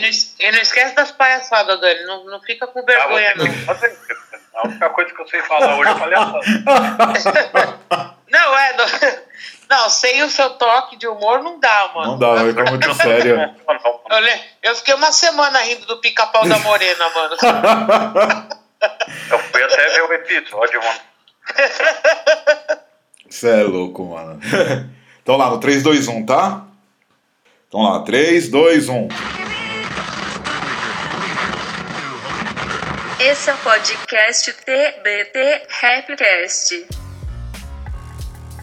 E não, e não esquece das palhaçadas, Dani. Não, não fica com vergonha, não. A única coisa que eu sei falar hoje é palhaçada. Não, é. Não, não, sem o seu toque de humor não dá, mano. Não dá, vai ficar muito sério. Eu, eu fiquei uma semana rindo do pica-pau da morena, mano. Eu fui até ver o episódio, mano. Você é louco, mano. Então lá no 3, 2, 1, tá? Então lá, 3, 2, 1. Esse é o podcast TBT Rapcast.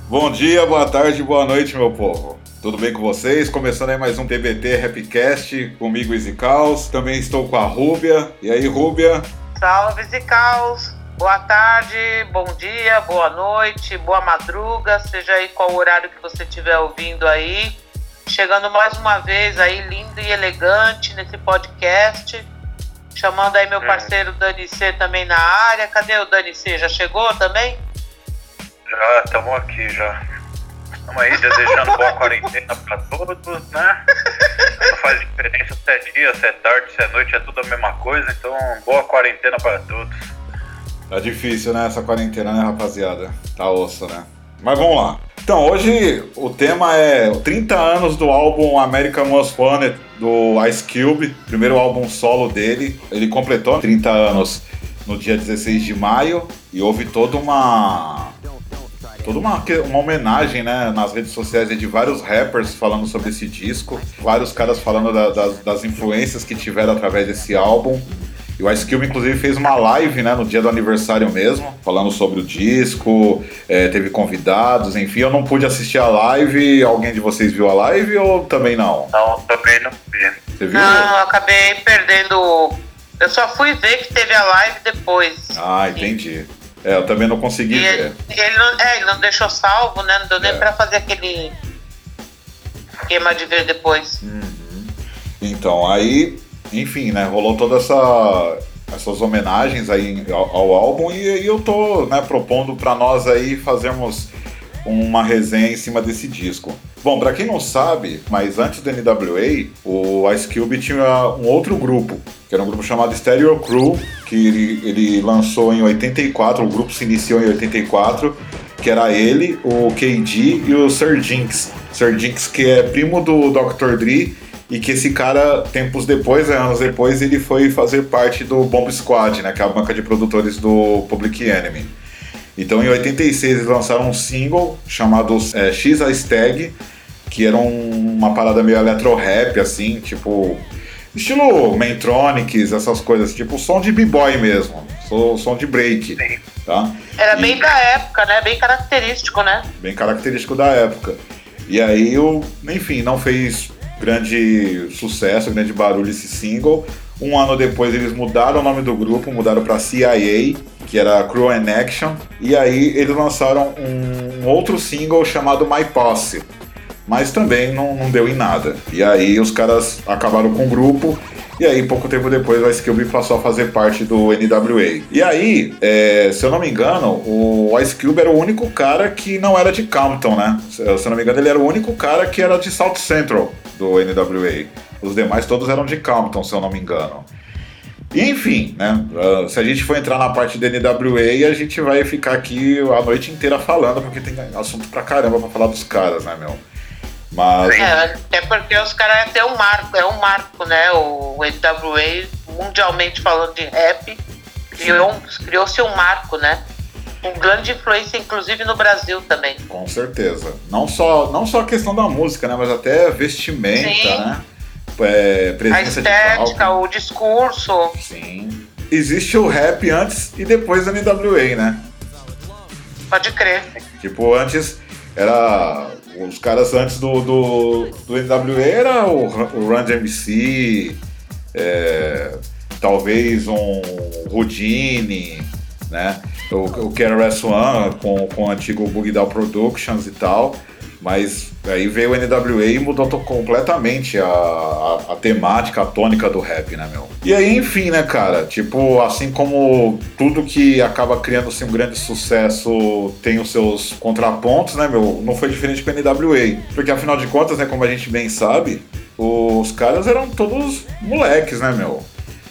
Bom dia, boa tarde, boa noite, meu povo. Tudo bem com vocês? Começando aí mais um TBT Rapcast comigo, Easy Caos. Também estou com a Rúbia. E aí, Rúbia? Salve, Zicaus. Boa tarde, bom dia, boa noite, boa madruga, seja aí qual horário que você estiver ouvindo aí. Chegando mais uma vez aí, lindo e elegante nesse podcast. Chamando aí meu É. parceiro Dani C também na área. Cadê o Dani C? Já chegou também? Já estamos aqui, já. Estamos aí desejando boa quarentena pra todos, né? Não faz diferença se é dia, se é tarde, se é noite, é tudo a mesma coisa. Então, boa quarentena para todos. Tá difícil, né, essa quarentena, né, rapaziada? Tá osso, né? Mas vamos lá. Então, hoje o tema é 30 anos do álbum American Most Wanted do Ice Cube, primeiro álbum solo dele. Ele completou 30 anos no dia 16 de maio e houve toda uma toda uma, uma homenagem né, nas redes sociais de vários rappers falando sobre esse disco, vários caras falando da- das, das influências que tiveram através desse álbum. E o Ice Cube, inclusive, fez uma live né, no dia do aniversário mesmo, falando sobre o disco, é, teve convidados, enfim. Eu não pude assistir a live. Alguém de vocês viu a live ou também não? Não, também não vi. Você viu? Não, eu acabei perdendo. Eu só fui ver que teve a live depois. Ah, entendi. É, eu também não consegui E ver. ele, ele não, é, ele não deixou salvo, né? Não deu nem É. pra fazer aquele esquema de ver depois. Então, aí, enfim, né, rolou toda essa essas homenagens aí ao, ao álbum e, e eu tô, né, propondo pra nós aí fazermos uma resenha em cima desse disco. Bom, pra quem não sabe, mas antes do NWA, o Ice Cube tinha um outro grupo, que era um grupo chamado Stereo Crew, que ele, ele lançou em 84, o grupo se iniciou em 84, que era ele, o KD e o Sir Jinx. Sir Jinx, que é primo do Dr. Dre, e que esse cara, tempos depois, né, anos depois, ele foi fazer parte do Bomb Squad, né, que é a banca de produtores do Public Enemy. Então, em 86, eles lançaram um single chamado é, X a Stag, que era um- uma parada meio eletro-rap, assim, tipo. Estilo Mantronics, essas coisas, tipo som de b-boy mesmo, so- som de break, tá? Era E- bem da época, né? Bem característico, né? bem característico da época. E aí, o, enfim, não fez grande sucesso, grande barulho esse single. Um ano depois eles mudaram o nome do grupo, mudaram para CIA, que era Crew in Action. E aí eles lançaram um, um outro single chamado My Posse. Mas também não, não deu em nada. E aí os caras acabaram com o grupo. E aí, pouco tempo depois, o Ice Cube passou a fazer parte do NWA. E aí, é, se eu não me engano, o Ice Cube era o único cara que não era de Compton, né? Se, eu não me engano, ele era o único cara que era de South Central do NWA. Os demais todos eram de Compton, se eu não me engano. E, enfim, né? ah, Se a gente for entrar na parte do NWA, a gente vai ficar aqui a noite inteira falando, porque tem assunto pra caramba pra falar dos caras, né, meu? Mas. É, até porque os caras têm um marco, é um marco, né? O NWA, mundialmente falando de rap, criou um- criou-se um marco, né? Com grande influência, inclusive no Brasil também. Com certeza. Não só, não só a questão da música, né? Mas até vestimenta, Sim. né? É, A presença de estética, palco. o discurso. Sim. Existe o rap antes e depois da NWA, né? Pode crer. Tipo, antes era. Os caras antes do, do, do NWA era o, o Run DMC, é, talvez um Houdini, né? O, o KRS-One com, com o antigo Down Productions e tal. Mas aí veio o NWA e mudou completamente a, a, a temática, a tônica do rap, né, meu? E aí, enfim, né, cara? Tipo, assim como tudo que acaba criando-se um grande sucesso tem os seus contrapontos, né, meu? Não foi diferente com o NWA. Porque afinal de contas, né, como a gente bem sabe, os caras eram todos moleques, né, meu?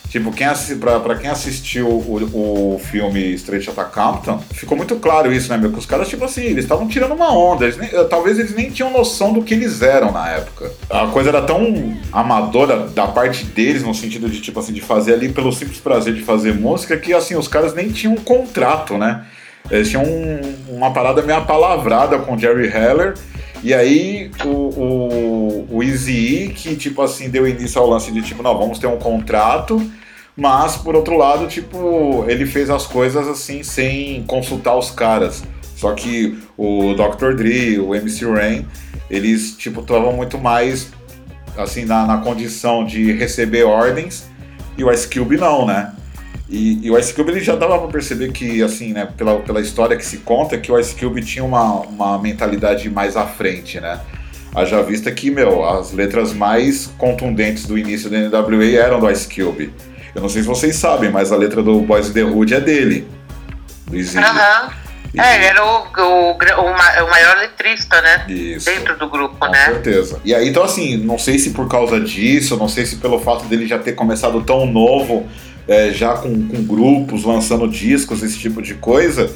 Tipo, quem pra, pra quem assistiu o, o filme Straight Outta Compton, ficou muito claro isso, né, meu? Que os caras, tipo assim, eles estavam tirando uma onda. Eles nem, talvez eles nem tinham noção do que eles eram na época. A coisa era tão amadora da parte deles, no sentido de, tipo assim, de fazer ali pelo simples prazer de fazer música, que, assim, os caras nem tinham um contrato, né? Eles tinham um, uma parada meio apalavrada com Jerry Heller. E aí o, o, o Easy que, tipo assim, deu início ao lance de tipo, não, vamos ter um contrato, mas por outro lado, tipo, ele fez as coisas assim sem consultar os caras. Só que o Dr. Dre, o MC Rain, eles, tipo, estavam muito mais assim na, na condição de receber ordens e o Ice Cube não, né? E, e, o Ice Cube ele já dava para perceber que, assim, né, pela, pela história que se conta, que o Ice Cube tinha uma, uma mentalidade mais à frente, né? Haja vista que, meu, as letras mais contundentes do início do NWA eram do Ice Cube. Eu não sei se vocês sabem, mas a letra do Boys the Hood é dele. Do Aham. É, ele era o, o, o, maior letrista, né? Isso. Dentro do grupo, Com né? Com certeza. E aí, então, assim, não sei se por causa disso, não sei se pelo fato dele já ter começado tão novo é, já com, com grupos, lançando discos, esse tipo de coisa,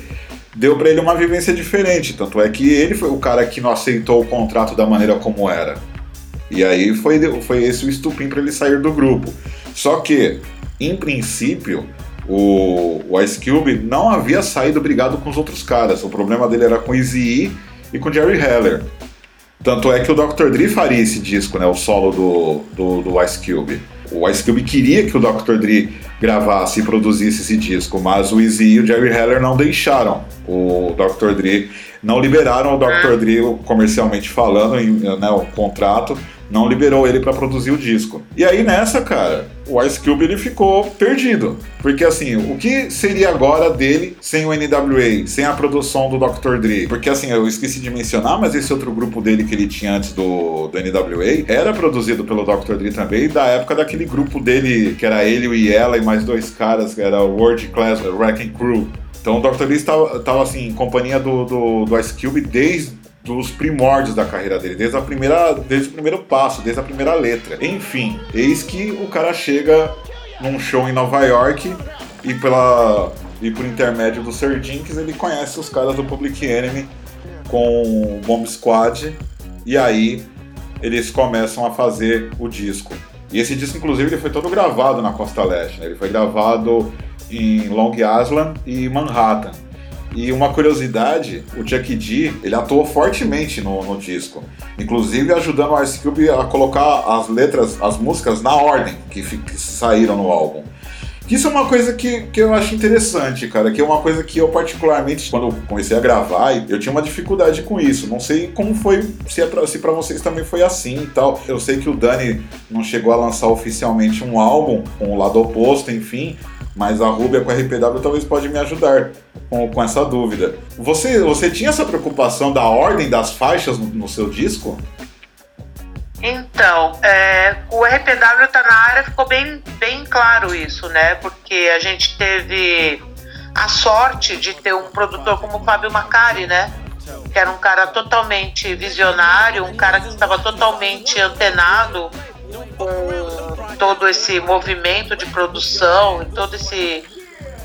deu para ele uma vivência diferente. Tanto é que ele foi o cara que não aceitou o contrato da maneira como era. E aí foi, foi esse o estupim para ele sair do grupo. Só que, em princípio, o, o Ice Cube não havia saído brigado com os outros caras. O problema dele era com Easy e com Jerry Heller. Tanto é que o Dr. Dre faria esse disco, né? O solo do, do, do Ice Cube. O Ice Cube queria que o Dr. Dre gravasse e produzisse esse disco, mas o Easy e o Jerry Heller não deixaram o Dr. Dre, não liberaram o Dr. Dre comercialmente falando, né, o contrato, não liberou ele para produzir o disco. E aí nessa, cara, o Ice Cube ele ficou perdido. Porque assim, o que seria agora dele sem o NWA, sem a produção do Dr. Dre? Porque assim, eu esqueci de mencionar, mas esse outro grupo dele que ele tinha antes do, do NWA era produzido pelo Dr. Dre também, da época daquele grupo dele, que era ele, o Iela e mais dois caras, que era o World Class Wrecking Crew. Então o Dr. Dre estava assim, em companhia do, do, do Ice Cube desde dos primórdios da carreira dele, desde, a primeira, desde o primeiro passo, desde a primeira letra. Enfim, eis que o cara chega num show em Nova York e pela e por intermédio do Sir Jinx ele conhece os caras do Public Enemy com o Bomb Squad e aí eles começam a fazer o disco. E esse disco, inclusive, ele foi todo gravado na Costa Leste. Né? Ele foi gravado em Long Island e Manhattan. E uma curiosidade, o Chuck D, ele atuou fortemente no, no disco, inclusive ajudando o Ice Cube a colocar as letras, as músicas na ordem que, que saíram no álbum. Isso é uma coisa que, que eu acho interessante, cara, que é uma coisa que eu particularmente, quando comecei a gravar, eu tinha uma dificuldade com isso. Não sei como foi, se, é pra, se pra vocês também foi assim e tal. Eu sei que o Dani não chegou a lançar oficialmente um álbum com o lado oposto, enfim, mas a Rubia com a RPW talvez pode me ajudar com, com essa dúvida. Você, você tinha essa preocupação da ordem das faixas no, no seu disco? Então, é, o RPW tá na área, ficou bem, bem claro isso, né? Porque a gente teve a sorte de ter um produtor como o Fábio Macari, né? Que era um cara totalmente visionário, um cara que estava totalmente antenado com todo esse movimento de produção, todo esse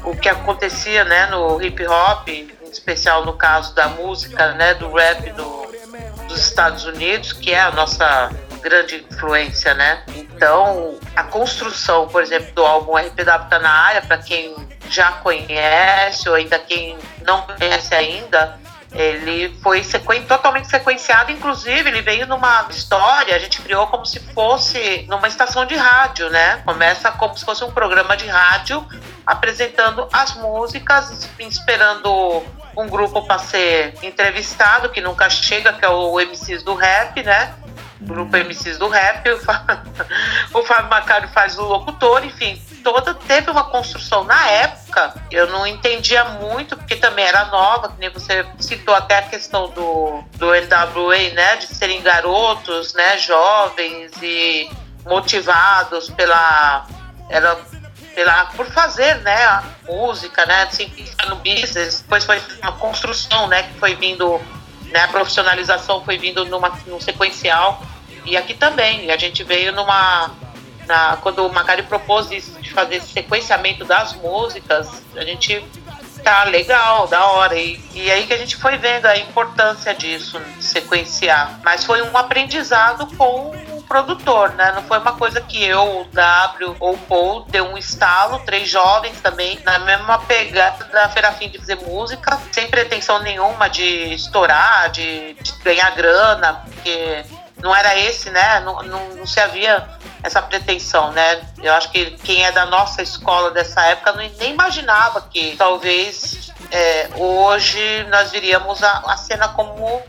o que acontecia, né, no hip hop, em especial no caso da música, né, do rap do, dos Estados Unidos, que é a nossa grande influência, né? Então, a construção, por exemplo, do álbum RPW tá na área, para quem já conhece ou ainda quem não conhece ainda, ele foi totalmente sequenciado, inclusive ele veio numa história, a gente criou como se fosse numa estação de rádio, né? Começa como se fosse um programa de rádio apresentando as músicas, esperando um grupo para ser entrevistado, que nunca chega, que é o MCs do rap, né? Grupo MCs do rap, o Fábio Macário faz o locutor, enfim, toda teve uma construção na época. Eu não entendia muito, porque também era nova, que nem você citou até a questão do, do NWA, né? De serem garotos, né? Jovens e motivados pela. Era pela, por fazer né, a música, né, assim, no business, depois foi uma construção, né, que foi vindo, né, a profissionalização foi vindo numa, num sequencial E aqui também, a gente veio numa. Na, quando o Macari propôs isso, de fazer esse sequenciamento das músicas, a gente tá legal, da hora. E, e aí que a gente foi vendo a importância disso, sequenciar. Mas foi um aprendizado com produtor, né? Não foi uma coisa que eu, o W ou o Paul deu um estalo, três jovens também, na mesma pegada da Feira Fim de fazer música, sem pretensão nenhuma de estourar, de, de ganhar grana, porque não era esse, né? Não, não, não se havia essa pretensão, né? Eu acho que quem é da nossa escola dessa época não, nem imaginava que talvez é, hoje nós viríamos a, a, cena como,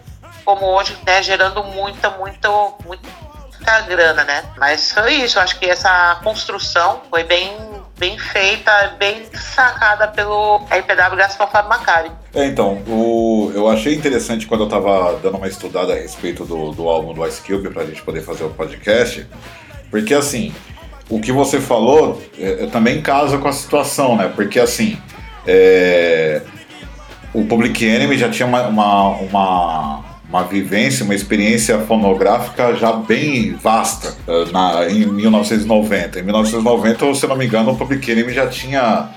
como hoje, né? Gerando muita, muita, muita grana, né? Mas foi isso, acho que essa construção foi bem bem feita, bem sacada pelo RPW Gaspar Fábio Macari. É, então, o, eu achei interessante quando eu tava dando uma estudada a respeito do, do álbum do Ice Cube pra gente poder fazer o podcast, porque assim, o que você falou é, é, também casa com a situação, né? Porque assim, é, o Public Enemy já tinha uma, uma, uma, uma, vivência, uma experiência fonográfica já bem vasta é, na, em 1990. Em 1990, se não me engano, o Public Enemy já tinha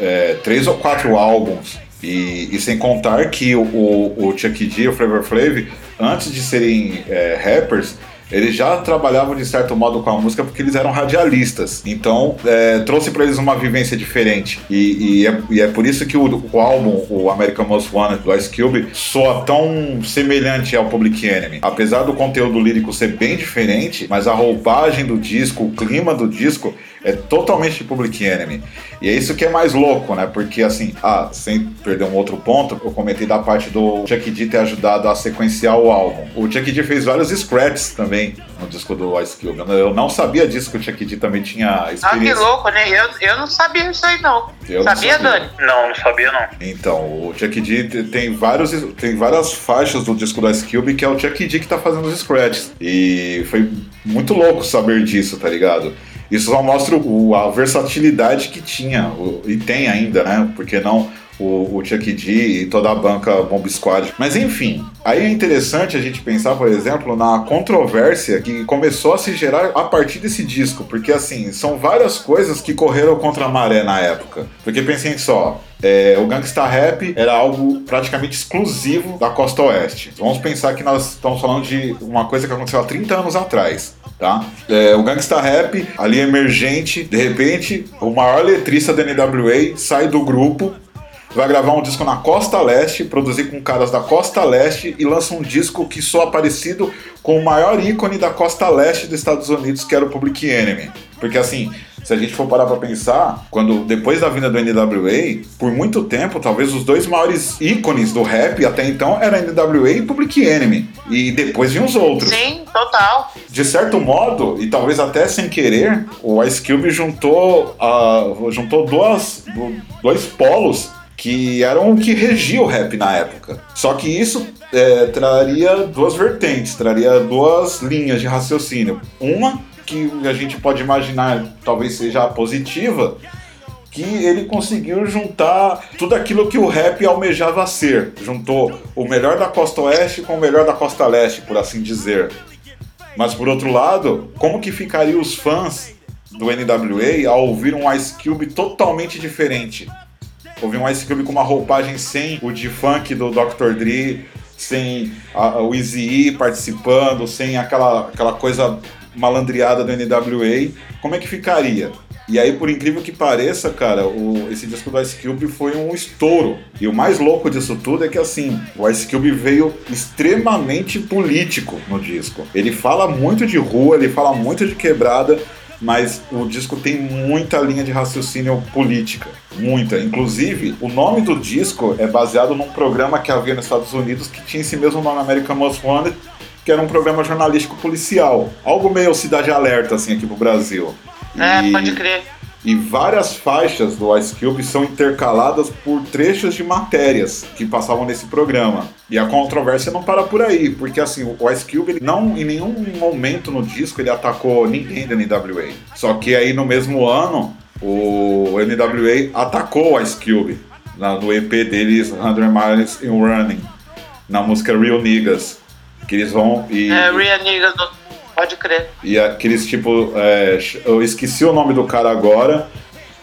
é, três ou quatro álbuns. E, e, sem contar que o, o, o Chuck D e o Flavor Flav, antes de serem é, rappers, eles já trabalhavam de certo modo com a música porque eles eram radialistas. Então, é, trouxe para eles uma vivência diferente. E, e, é, e é, por isso que o, o, álbum, o American Most Wanted do Ice Cube, soa tão semelhante ao Public Enemy. Apesar do conteúdo lírico ser bem diferente, mas a roupagem do disco, o clima do disco é totalmente Public Enemy. E é isso que é mais louco, né? Porque assim, ah, sem perder um outro ponto, eu comentei da parte do Chuck D ter ajudado a sequenciar o álbum. O Chuck D fez vários scratches também no disco do Ice Cube. Eu não sabia disso que o Chuck D também tinha experiência. Ah, que louco, né? Eu, eu não sabia isso aí não. Eu sabia, não sabia, Dani? Não, não sabia não. Então, o Chuck D tem vários tem várias faixas do disco do Ice Cube que é o Chuck D que tá fazendo os scratches. E foi muito louco saber disso, tá ligado? Isso só mostra o, a versatilidade que tinha o, e tem ainda, né? Porque não o, o Chuck D e toda a banca Bomb Squad. Mas enfim, aí é interessante a gente pensar, por exemplo, na controvérsia que começou a se gerar a partir desse disco, porque assim, são várias coisas que correram contra a maré na época. Porque pensem só, é, o Gangsta Rap era algo praticamente exclusivo da costa oeste. Vamos pensar que nós estamos falando de uma coisa que aconteceu há 30 anos atrás tá? É, o Gangsta Rap, ali emergente, de repente, o maior letrista da NWA sai do grupo, vai gravar um disco na Costa Leste, produzir com caras da Costa Leste e lança um disco que soa parecido com o maior ícone da Costa Leste dos Estados Unidos, que era o Public Enemy. Porque assim, se a gente for parar pra pensar, quando depois da vinda do NWA, por muito tempo, talvez os dois maiores ícones do rap até então eram NWA e Public Enemy. E depois vinham os outros. Sim, total. De certo modo, e talvez até sem querer, o Ice Cube juntou, uh, juntou duas, dois polos que eram o que regia o rap na época. Só que isso é, traria duas vertentes, traria duas linhas de raciocínio. Uma que a gente pode imaginar talvez seja positiva, que ele conseguiu juntar tudo aquilo que o rap almejava ser. Juntou o melhor da costa oeste com o melhor da costa leste, por assim dizer. Mas por outro lado, como que ficariam os fãs do NWA ao ouvir um Ice Cube totalmente diferente? Ouvir um Ice Cube com uma roupagem sem o de funk do Dr. Dre, sem a, o Easy participando, sem aquela, aquela coisa malandreada do NWA, como é que ficaria? E aí, por incrível que pareça, cara, o, esse disco do Ice Cube foi um estouro. E o mais louco disso tudo é que, assim, o Ice Cube veio extremamente político no disco. Ele fala muito de rua, ele fala muito de quebrada, mas o disco tem muita linha de raciocínio política. Muita. Inclusive, o nome do disco é baseado num programa que havia nos Estados Unidos que tinha esse mesmo nome, American Most Wanted, que era um programa jornalístico policial. Algo meio Cidade Alerta, assim, aqui pro Brasil. É, e, pode crer. E várias faixas do Ice Cube são intercaladas por trechos de matérias que passavam nesse programa. E a controvérsia não para por aí, porque assim, o Ice Cube não em nenhum momento no disco ele atacou ninguém da NWA. Só que aí no mesmo ano, o NWA atacou o Ice Cube no EP deles 100 Miles in Running, na música Real Niggas. Que eles vão e. É, Pode crer. E aqueles tipo. é, eu esqueci o nome do cara agora.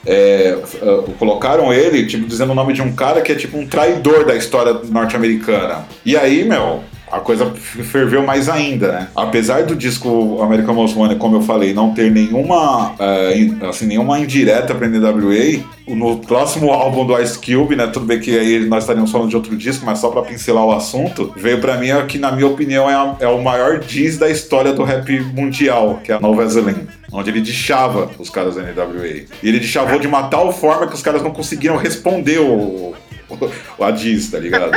é, é, colocaram ele, tipo, dizendo o nome de um cara que é tipo um traidor da história norte-americana. E aí, meu, a coisa ferveu mais ainda, né? Apesar do disco American Most Wanted, como eu falei, não ter nenhuma, in- assim, nenhuma indireta pra NWA, no próximo álbum do Ice Cube, né? Tudo bem que aí nós estaríamos falando de outro disco, mas só pra pincelar o assunto, veio pra mim que, na minha opinião, é, a- é o maior diss da história do rap mundial, que é a Nova Zelém. Onde ele deixava os caras da NWA. E ele deixavou de uma tal forma que os caras não conseguiram responder o, o, o a diss, tá ligado?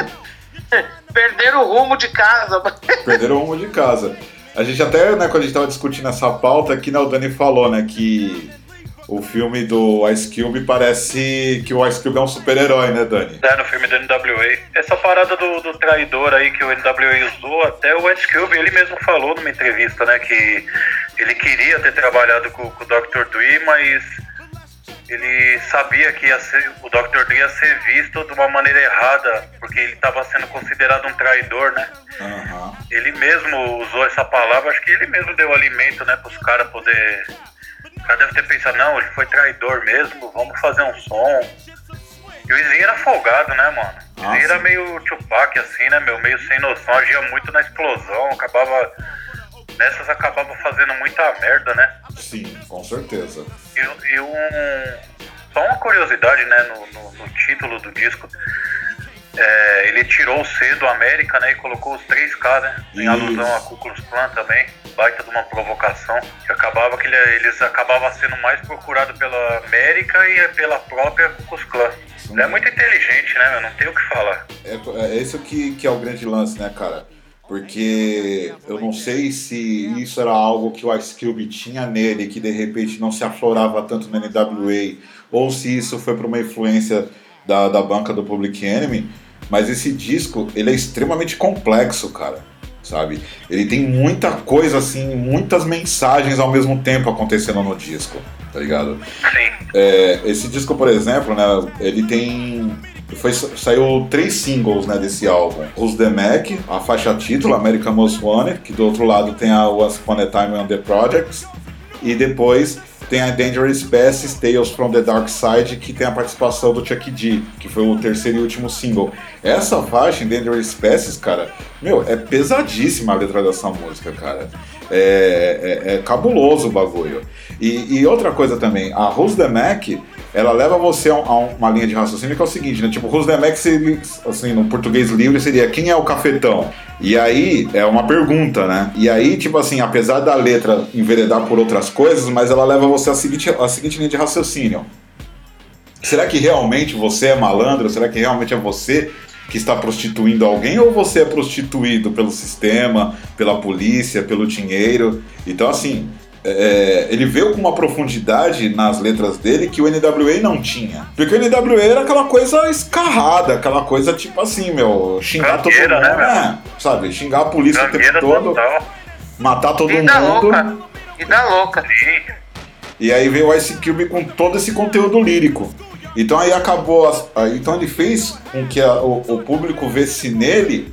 Perderam o rumo de casa. Perderam o rumo de casa. A gente até, né, quando a gente tava discutindo essa pauta aqui, né, o Dani falou, né, que o filme do Ice Cube parece que o Ice Cube é um super-herói, né, Dani? É, no filme do NWA. Essa parada do, do traidor aí que o NWA usou, até o Ice Cube, ele mesmo falou numa entrevista, né, que ele queria ter trabalhado com, com o Dr. Dre, mas ele sabia que ia ser, o Dr. Dre ia ser visto de uma maneira errada, porque ele estava sendo considerado um traidor, né? Aham. Ele mesmo usou essa palavra, acho que ele mesmo deu alimento, né, pros caras poder. O cara deve ter pensado, não, ele foi traidor mesmo, vamos fazer um som. E o Izinho era folgado, né, mano? O Izinho era meio Tupac, assim, né, meu? Meio sem noção, agia muito na explosão, acabava. Nessas acabava fazendo muita merda, né? Sim, com certeza. E, um. Só uma curiosidade, né, no, no- no título do disco. É, ele tirou o C do América, né, e colocou os 3K, né, em Isso. alusão a Ku Klux Klan também, baita de uma provocação, que acabava que ele- eles acabavam sendo mais procurados pela América e pela própria Ku Klux Klan. Ele é muito inteligente, né, meu, não tem o que falar. É, é esse que, que é o grande lance, né, cara? Porque eu não sei se isso era algo que o Ice Cube tinha nele, que de repente não se aflorava tanto na NWA, ou se isso foi por uma influência da, da banca do Public Enemy, mas esse disco, ele é extremamente complexo, cara, sabe? Ele tem muita coisa, assim, muitas mensagens ao mesmo tempo acontecendo no disco, tá ligado? Sim, É, esse disco, por exemplo, né, ele tem. Foi, saiu três singles né, desse álbum. Os The Mac, a faixa título, American Most Wanted, que do outro lado tem a Once Upon a Time on the Projects. E depois tem a Dangerous Species, Tales from the Dark Side, que tem a participação do Chuck D, que foi o terceiro e último single. Essa faixa, Dangerous Species, cara, meu, é pesadíssima a letra dessa música, cara. É, é- é cabuloso o bagulho. E, e outra coisa também, a Who's the Mac, ela leva você a, um- a uma linha de raciocínio que é o seguinte, né? Tipo, Who's the Mac, seria, assim, no português livre, seria quem é o cafetão? E aí, é uma pergunta, né? E aí, tipo assim, apesar da letra enveredar por outras coisas, mas ela leva você a seguinte, a seguinte linha de raciocínio. Será que realmente você é malandro? Será que realmente é você que está prostituindo alguém ou você é prostituído pelo sistema, pela polícia, pelo dinheiro? Então, assim, é, ele veio com uma profundidade nas letras dele que o NWA não tinha. Porque o NWA era aquela coisa escarrada, aquela coisa tipo assim, meu, xingar todo mundo, né, é, sabe? Xingar a polícia o tempo todo, total. matar todo Vida mundo. louca. Vida louca. Sim. E aí veio o Ice Cube com todo esse conteúdo lírico. Então aí acabou. então ele fez com que a- o, o público vesse nele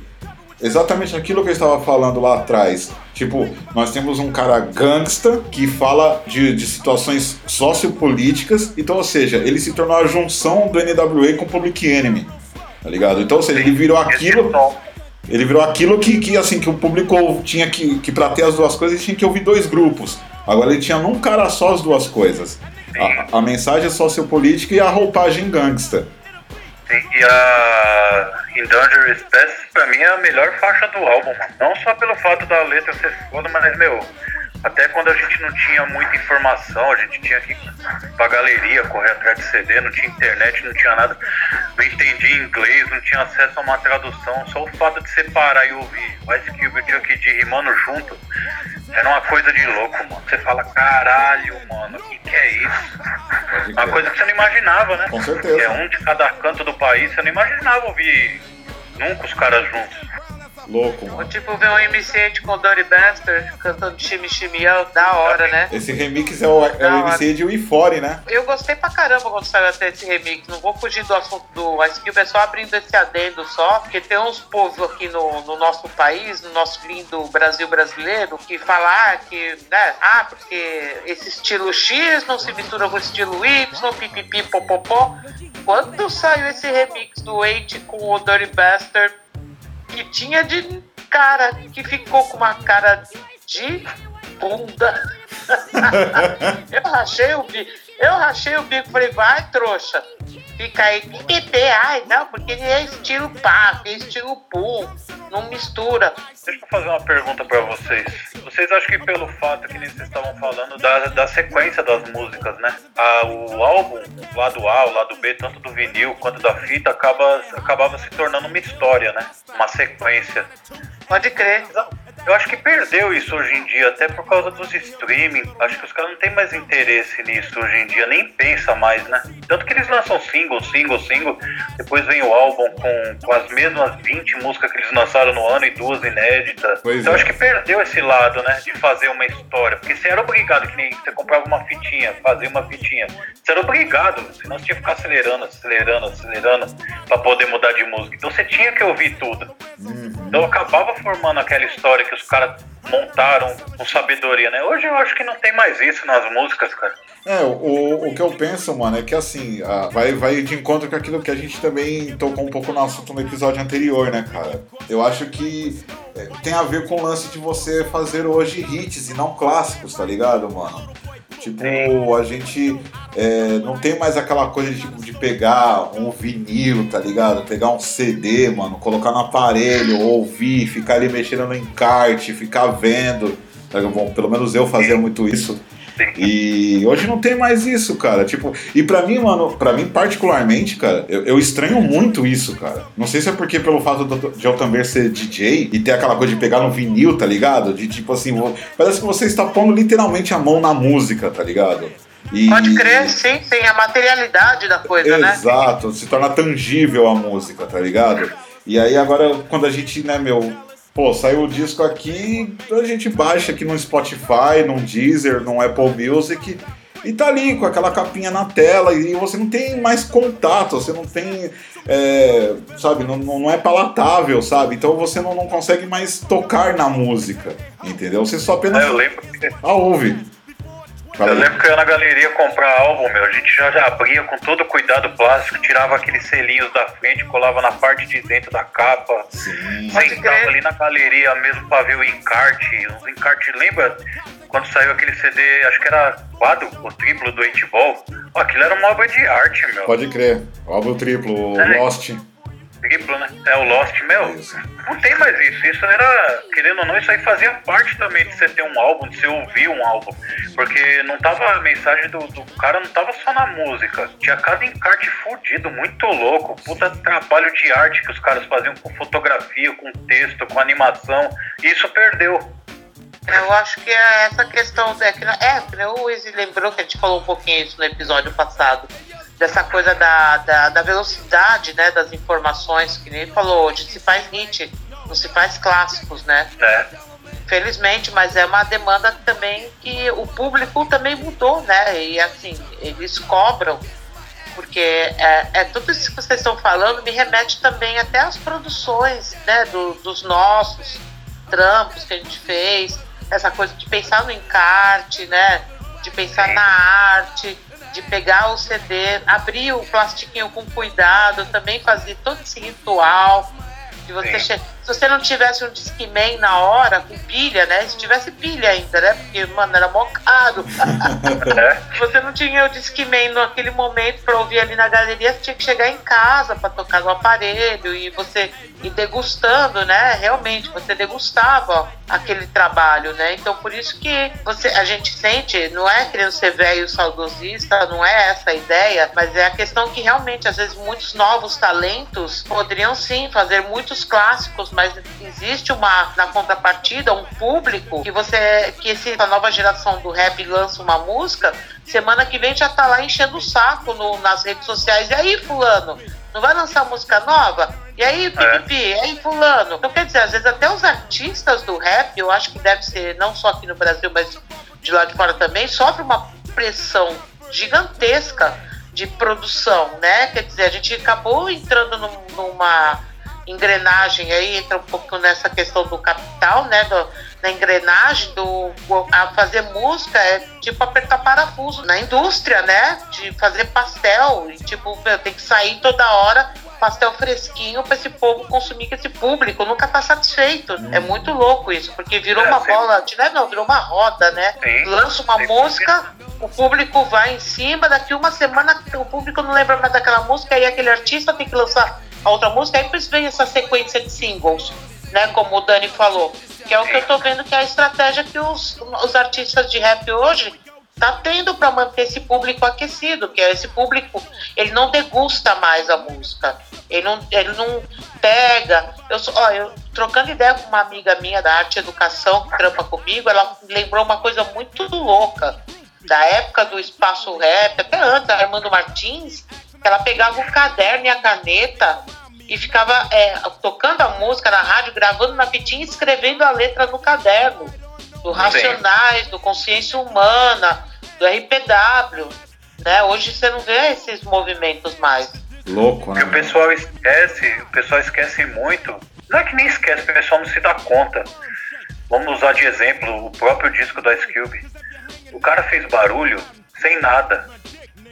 exatamente aquilo que eu estava falando lá atrás. Tipo, nós temos um cara gangsta que fala de, de situações sociopolíticas. Então, ou seja, ele se tornou a junção do NWA com o Public Enemy. Tá ligado? Então, ou seja, ele virou aquilo. Esse som. Ele virou aquilo que, que assim, que o público tinha que, que pra ter as duas coisas, ele tinha que ouvir dois grupos. Agora ele tinha num cara só as duas coisas. A, a mensagem sociopolítica e a roupagem gangsta. E a Endangered Species, pra mim, é a melhor faixa do álbum, mano. Não só pelo fato da letra ser foda, mas, meu, até quando a gente não tinha muita informação, a gente tinha que ir pra galeria, correr atrás de CD, não tinha internet, não tinha nada, não entendia inglês, não tinha acesso a uma tradução, só o fato de separar e ouvir o Ice Cube e o Chuck D rimando junto, era uma coisa de louco, mano. Você fala, caralho, mano, o que, que é isso? Uma coisa que você não imaginava, né? Com certeza. Que é um de cada canto do país, você não imaginava ouvir nunca os caras juntos. Louco, Ou tipo ver um MC com o Dory Buster cantando Chime Chimião, da hora, né? Esse remix é o, é o. MC de Wifore, né? Eu gostei pra caramba quando saiu até esse remix. Não vou fugir do assunto do Ice Cube, é só abrindo esse adendo só, porque tem uns povos aqui no, no nosso país, no nosso lindo Brasil brasileiro, que falar que, né, ah, porque esse estilo X não se mistura com o estilo Y, pipipi, popopó. Quando saiu esse remix do Eight com o Dirty Bastard, que tinha de cara que ficou com uma cara de bunda. eu rachei o bico. Eu rachei o bico, falei, vai, trouxa. Fica aí, pipipi, ai, não, porque ele é estilo pá, é estilo pum, não mistura. Deixa eu fazer uma pergunta pra vocês. Vocês acham que pelo fato que nem vocês estavam falando da, da sequência das músicas, né? A, o álbum, o lado A, o lado B, tanto do vinil quanto da fita, acaba, acabava se tornando uma história, né? Uma sequência. Pode crer. Eu acho que perdeu isso hoje em dia, até por causa dos streaming. Acho que os caras não têm mais interesse nisso hoje em dia, nem pensa mais, né? Tanto que eles lançam single, single, single, depois vem o álbum com, com as mesmas 20 músicas que eles lançaram no ano e duas inéditas. Pois então é. acho que perdeu esse lado, né? De fazer uma história. Porque você era obrigado, que nem você comprava uma fitinha, fazia uma fitinha. Você era obrigado, senão você tinha que ficar acelerando, acelerando, acelerando, pra poder mudar de música. Então você tinha que ouvir tudo. Então acabava formando aquela história que os caras montaram com sabedoria, né? Hoje eu acho que não tem mais isso nas músicas, cara. É, o, o que eu penso, mano, é que assim, a- vai, vai de encontro com aquilo que a gente também tocou um pouco no assunto no episódio anterior, né, cara? Eu acho que é, tem a ver com o lance de você fazer hoje hits e não clássicos, tá ligado, mano? Tipo, a gente é, não tem mais aquela coisa de, tipo, de pegar um vinil, tá ligado? Pegar um CD, mano, colocar no aparelho, ouvir, ficar ali mexendo no encarte, ficar vendo. Tá Bom, pelo menos eu fazia muito isso. E hoje não tem mais isso, cara. Tipo, e pra mim, mano, pra mim particularmente, cara, eu, eu estranho muito isso, cara. Não sei se é porque pelo fato do- de eu também ser DJ e ter aquela coisa de pegar no vinil, tá ligado? De tipo assim, parece que você está pondo literalmente a mão na música, tá ligado? E- Pode crer, sim, tem a materialidade da coisa, né? Exato, se torna tangível a música, tá ligado? E aí agora, quando a gente, né, meu, pô, saiu o disco aqui, a gente baixa aqui no Spotify, no Deezer, no Apple Music, e tá ali com aquela capinha na tela, e você não tem mais contato, você não tem, é, sabe, não, não é palatável, sabe? Então você não, não consegue mais tocar na música, entendeu? Você só apenas É, eu lembro que a ouve. Fala Eu lembro que eu ia na galeria comprar álbum, meu. A gente já, já abria com todo cuidado plástico, tirava aqueles selinhos da frente, colava na parte de dentro da capa. Sim. Sentava crer. ali na galeria mesmo pra ver o encarte. Uns encartes, lembra? Quando saiu aquele CD, acho que era quadro ou triplo do 8 Ball. Ó, Aquilo era uma obra de arte, meu. Pode crer. Álbum triplo, o É. Lost. Triplo, né? É o Lost, meu. Não tem mais isso. Isso era, querendo ou não, isso aí fazia parte também de você ter um álbum, de você ouvir um álbum. Porque não tava, a mensagem do, do cara não tava só na música. Tinha cada encarte fudido, muito louco. Puta trabalho de arte que os caras faziam com fotografia, com texto, com animação. E isso perdeu. Eu acho que é essa questão. É, que, é, nem o Izzy lembrou que a gente falou um pouquinho isso no episódio passado. Dessa coisa da, da, da velocidade né, das informações, que nem ele falou, hoje se faz hit, não se faz clássicos, né? né? Felizmente, mas é uma demanda também que o público também mudou, né? E assim, eles cobram, porque é, é tudo isso que vocês estão falando me remete também até às produções, né? do- dos nossos trampos que a gente fez, essa coisa de pensar no encarte, né? De pensar Sim. na arte, de pegar o CD, abrir o plastiquinho com cuidado, também fazer todo esse ritual. De você Sim. Se você não tivesse um Discman na hora, com pilha, né? Se tivesse pilha ainda, né? Porque, mano, era mó caro. É. Se você não tinha o Discman naquele momento para ouvir ali na galeria, você tinha que chegar em casa para tocar no aparelho e você ir degustando, né? Realmente, você degustava aquele trabalho, né? Então, por isso que você, a gente sente, não é querendo ser velho saudosista, não é essa a ideia, mas é a questão que realmente, às vezes, muitos novos talentos poderiam sim fazer muitos clássicos, mas existe uma, na contrapartida, um público que você, que essa nova geração do rap lança uma música, semana que vem já tá lá enchendo o saco no- nas redes sociais. E aí, fulano, não vai lançar música nova? E aí, pipipi, é. aí fulano. Então, quer dizer, às vezes até os artistas do rap, eu acho que deve ser, não só aqui no Brasil, mas de lá de fora também, sofre uma pressão gigantesca de produção, né? Quer dizer, a gente acabou entrando num, numa engrenagem aí, entra um pouco nessa questão do capital, né? Do, na engrenagem do a fazer música é tipo apertar parafuso na indústria, né? De fazer pastel e tipo, meu, tem que sair toda hora pastel fresquinho para esse povo consumir, que esse público nunca tá satisfeito. Hum. É muito louco isso, porque virou é, uma bola de neve, não, virou uma roda, né? Sim, Lança uma música, o público vai em cima, daqui uma semana o público não lembra mais daquela música, aí aquele artista tem que lançar a outra música, aí depois vem essa sequência de singles, né? Como o Dani falou. Que é o que eu tô vendo que é a estratégia que os, os artistas de rap hoje tá tendo para manter esse público aquecido, que é esse público, ele não degusta mais a música, ele não, ele não pega. Eu, ó, eu trocando ideia com uma amiga minha da arte e educação que trampa comigo, ela lembrou uma coisa muito louca da época do espaço rap, até antes, Armando Martins, ela pegava o caderno e a caneta e ficava é, tocando a música na rádio, gravando na fitinha e escrevendo a letra no caderno. Do Racionais, do Consciência Humana, do RPW. Né? Hoje você não vê esses movimentos mais. Louco, né? o pessoal esquece, o pessoal esquece muito. Não é que nem esquece, o pessoal não se dá conta. Vamos usar de exemplo o próprio disco da Ice Cube. O cara fez barulho sem nada.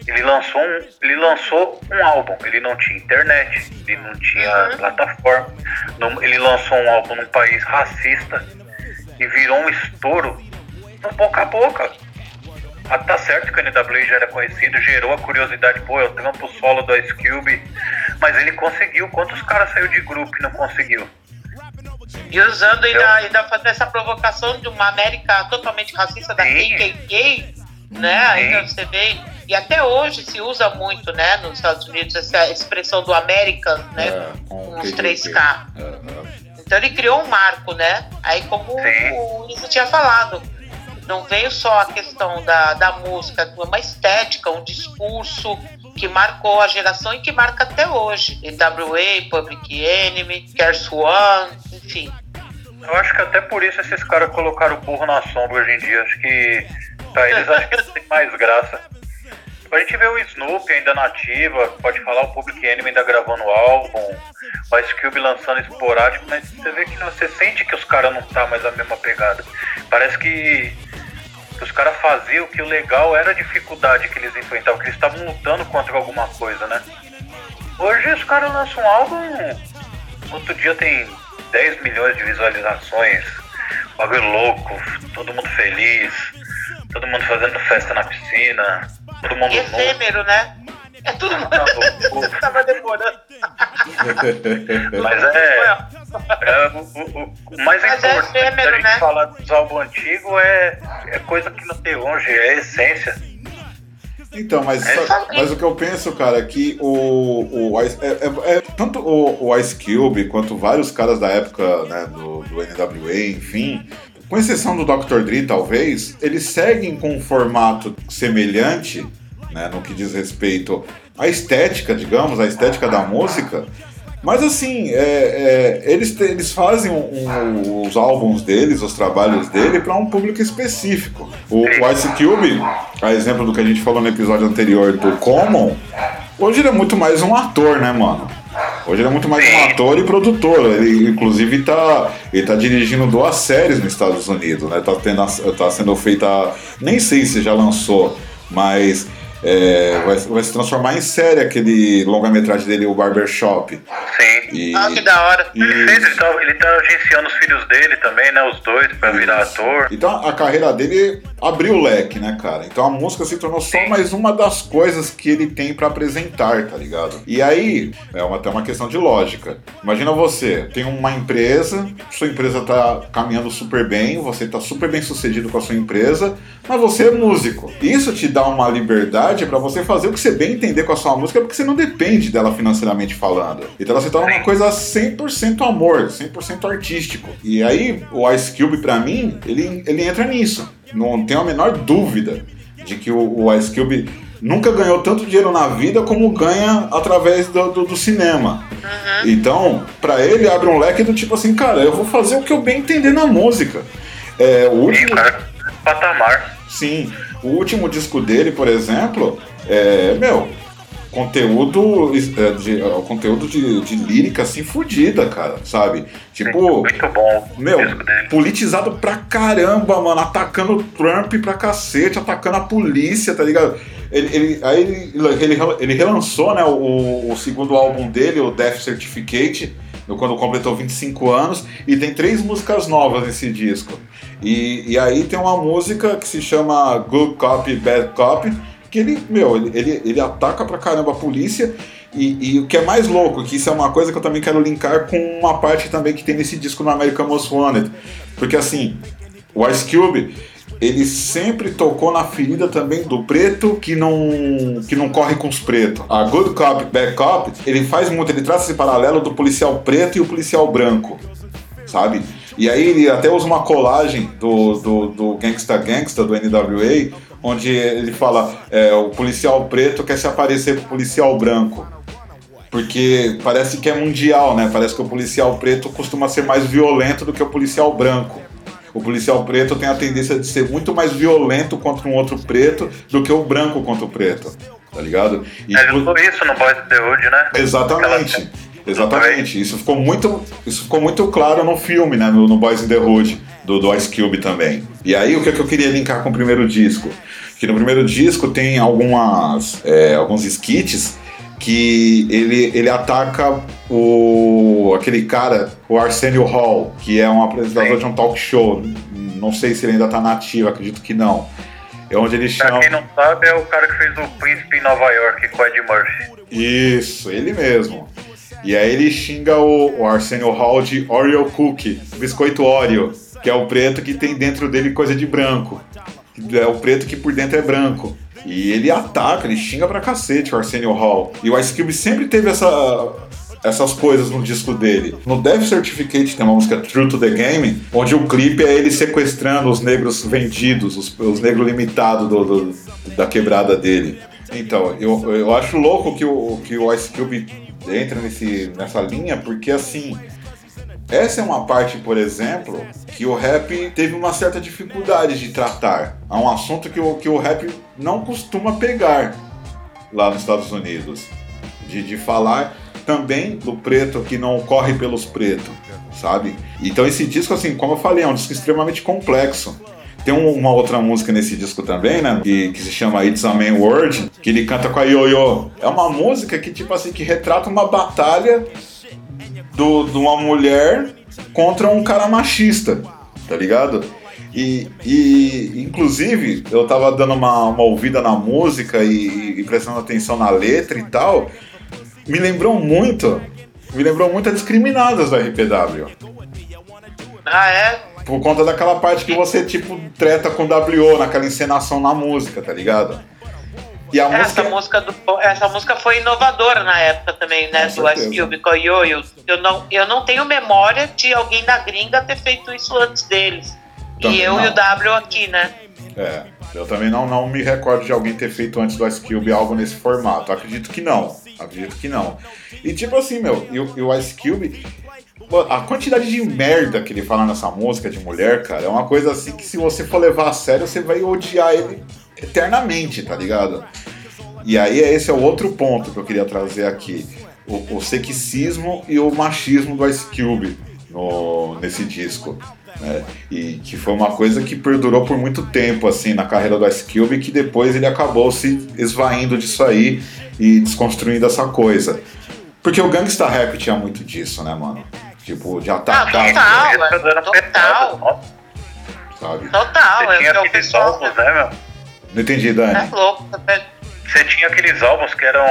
Ele lançou um, ele lançou um álbum. Ele não tinha internet, ele não tinha uhum. plataforma. Não, ele lançou um álbum num país racista e virou um estouro no boca a boca. Ah, tá certo que o NWA já era conhecido, gerou a curiosidade, pô, o trampo solo do Ice Cube, mas ele conseguiu. Quantos caras saiu de grupo e não conseguiu? E usando ainda, ainda fazendo essa provocação de uma América totalmente racista da KKK, né? Ainda você vê. E até hoje se usa muito, né, nos Estados Unidos, essa expressão do American, né? É, com os 3K. Então ele criou um marco, né? Aí como Sim. o Luiz tinha falado não veio só a questão da, da música, uma estética, um discurso que marcou a geração e que marca até hoje. NWA, Public Enemy, Curse One, enfim. Eu acho que até por isso esses caras colocaram o burro na sombra hoje em dia. Acho que pra eles acho que tem mais graça. A gente vê o Snoop ainda nativa, pode falar o Public Enemy ainda gravando álbum, o Ice Cube lançando esporádico, mas você vê que não, você sente que os caras não tá mais a mesma pegada. Parece que os caras faziam que o legal era a dificuldade que eles enfrentavam, que eles estavam lutando contra alguma coisa, né? Hoje os caras lançam um álbum, outro dia tem 10 milhões de visualizações, bagulho louco, todo mundo feliz, todo mundo fazendo festa na piscina, todo mundo. Efêmero, né? É tudo mundo. Tava demorando. Mas é. é o, o, o, mais Mas é importante é efêmero, a gente né? falar dos álbuns antigos é, é coisa que não tem longe, é essência. Então, mas, é. só, mas o que eu penso, cara, é que o, o é, é, é, tanto o, o Ice Cube quanto vários caras da época né, do, do NWA, enfim, com exceção do Dr. Dre, talvez, eles seguem com um formato semelhante né, no que diz respeito à estética, digamos, à estética da música. Mas assim, é, é, eles, eles fazem um, um, os álbuns deles, os trabalhos dele, para um público específico. O, o Ice Cube, a exemplo do que a gente falou no episódio anterior do Common, hoje ele é muito mais um ator, né, mano? Hoje ele é muito mais um ator e produtor. Ele, inclusive, está tá dirigindo duas séries nos Estados Unidos, né? Tá, tá sendo feita. Nem sei se já lançou, mas é, vai, vai, se transformar em série aquele longa-metragem dele, o Barbershop. Sim. E, ah, que da hora. E... Ele, tá, ele tá agenciando os filhos dele também, né? Os dois, pra Isso. virar ator. Então a carreira dele abriu o leque, né, cara? Então a música se tornou Sim. só mais uma das coisas que ele tem para apresentar, tá ligado? E aí, é uma, até uma questão de lógica. Imagina você, tem uma empresa, sua empresa tá caminhando super bem, você tá super bem sucedido com a sua empresa, mas você é músico. Isso te dá uma liberdade para você fazer o que você bem entender com a sua música, porque você não depende dela financeiramente falando. Então ela se torna uma coisa 100% amor, 100% artístico. E aí o Ice Cube, pra mim, ele, ele entra nisso. Não tenho a menor dúvida de que o, o Ice Cube nunca ganhou tanto dinheiro na vida como ganha através do, do, do cinema. Então, pra ele abre um leque do tipo assim, cara, eu vou fazer o que eu bem entender na música. É, o último, cara, patamar. sim, o último disco dele, por exemplo, é, meu, conteúdo, é, de, é, conteúdo de, de lírica assim fodida, cara, sabe? Tipo, Muito bom meu, politizado pra caramba, mano, atacando o Trump pra cacete, atacando a polícia, tá ligado? Ele, ele- aí ele, ele, ele relançou, né, o, o segundo álbum dele, o Death Certificate, quando completou 25 anos, e tem três músicas novas nesse disco. E, e aí tem uma música que se chama Good Cop, Bad Cop, que ele, meu, ele, ele, ataca pra caramba a polícia. E, e o que é mais louco, que isso é uma coisa que eu também quero linkar com uma parte também que tem nesse disco no American Most Wanted. Porque assim, o Ice Cube, ele sempre tocou na ferida também do preto que não, que não corre com os pretos. A Good Cop, Bad Cop, ele faz muito, ele traz esse paralelo do policial preto e o policial branco, sabe? E aí ele até usa uma colagem do, do, do Gangsta Gangsta, do NWA, onde ele fala, é, o policial preto quer se aparecer pro policial branco. Porque parece que é mundial, né? Parece que o policial preto costuma ser mais violento do que o policial branco. O policial preto tem a tendência de ser muito mais violento contra um outro preto do que o branco contra o preto. Tá ligado? E Ele por- isso no Boys in the Hood, né? Exatamente. Exatamente. Isso ficou muito, isso ficou muito claro no filme, né? No, no Boys in the Hood, do, do Ice Cube também. E aí o que, que eu queria linkar com o primeiro disco? Que no primeiro disco tem algumas, é, alguns skits que ele, ele ataca o aquele cara, o Arsenio Hall, que é um apresentador Sim. de um talk show. Não sei se ele ainda tá nativo, acredito que não. É onde ele Pra chama. quem não sabe, é o cara que fez o Príncipe em Nova York com o Ed Murphy. Isso, ele mesmo. E aí ele xinga o, o Arsenio Hall de Oreo Cookie, biscoito Oreo, que é o preto que tem dentro dele coisa de branco. É o preto que por dentro é branco. E ele ataca, ele xinga pra cacete o Arsenio Hall. E o Ice Cube sempre teve essa, essas coisas no disco dele. No Death Certificate tem uma música True to the Game, onde o clipe é ele sequestrando os negros vendidos, os, os negros limitados do- do- da quebrada dele. Então, eu, eu acho louco que o, que o Ice Cube entra nesse, nessa linha, porque assim. Essa é uma parte, por exemplo, que o rap teve uma certa dificuldade de tratar. É um assunto que o, que o rap não costuma pegar lá nos Estados Unidos. De, de falar também do preto que não corre pelos pretos, sabe? Então esse disco, assim, como eu falei, é um disco extremamente complexo. Tem um- uma outra música nesse disco também, né? Que, que se chama It's a Man Word, que ele canta com a Yo-Yo. É uma música que, tipo assim, que retrata uma batalha do, de uma mulher contra um cara machista, tá ligado? E, e, inclusive, eu tava dando uma, uma ouvida na música e, e prestando atenção na letra e tal. Me lembrou muito, me lembrou muito a Discriminadas da RPW. Ah, é? Por conta daquela parte que você, tipo, treta com WO naquela encenação na música, tá ligado? E a Essa música. música, do, essa música foi inovadora na época também, né? Com do Ice. Cube com Yo-Yo. Eu não, eu não tenho memória de alguém da gringa ter feito isso antes deles. Também e eu não. e o W aqui, né? É, eu também não, não me recordo de alguém ter feito antes do Ice Cube algo nesse formato. Acredito que não. Acredito que não. E tipo assim, meu, e o, e o Ice Cube. A quantidade de merda que ele fala nessa música de mulher, cara, é uma coisa assim que se você for levar a sério, você vai odiar ele eternamente, tá ligado? E aí esse é o outro ponto que eu queria trazer aqui. O, o sexismo e o machismo do Ice Cube no, nesse disco. né? E que foi uma coisa que perdurou por muito tempo assim na carreira do Ice Cube, que depois ele acabou se esvaindo disso aí e desconstruindo essa coisa. Porque o gangsta rap tinha muito disso, né, mano? Tipo, de atacar, total. Dando total. sabe? Total, Você é tinha o aqueles pessoal álbuns, né, meu? Não entendi, é Dani. louco. tá Você tinha aqueles álbuns que eram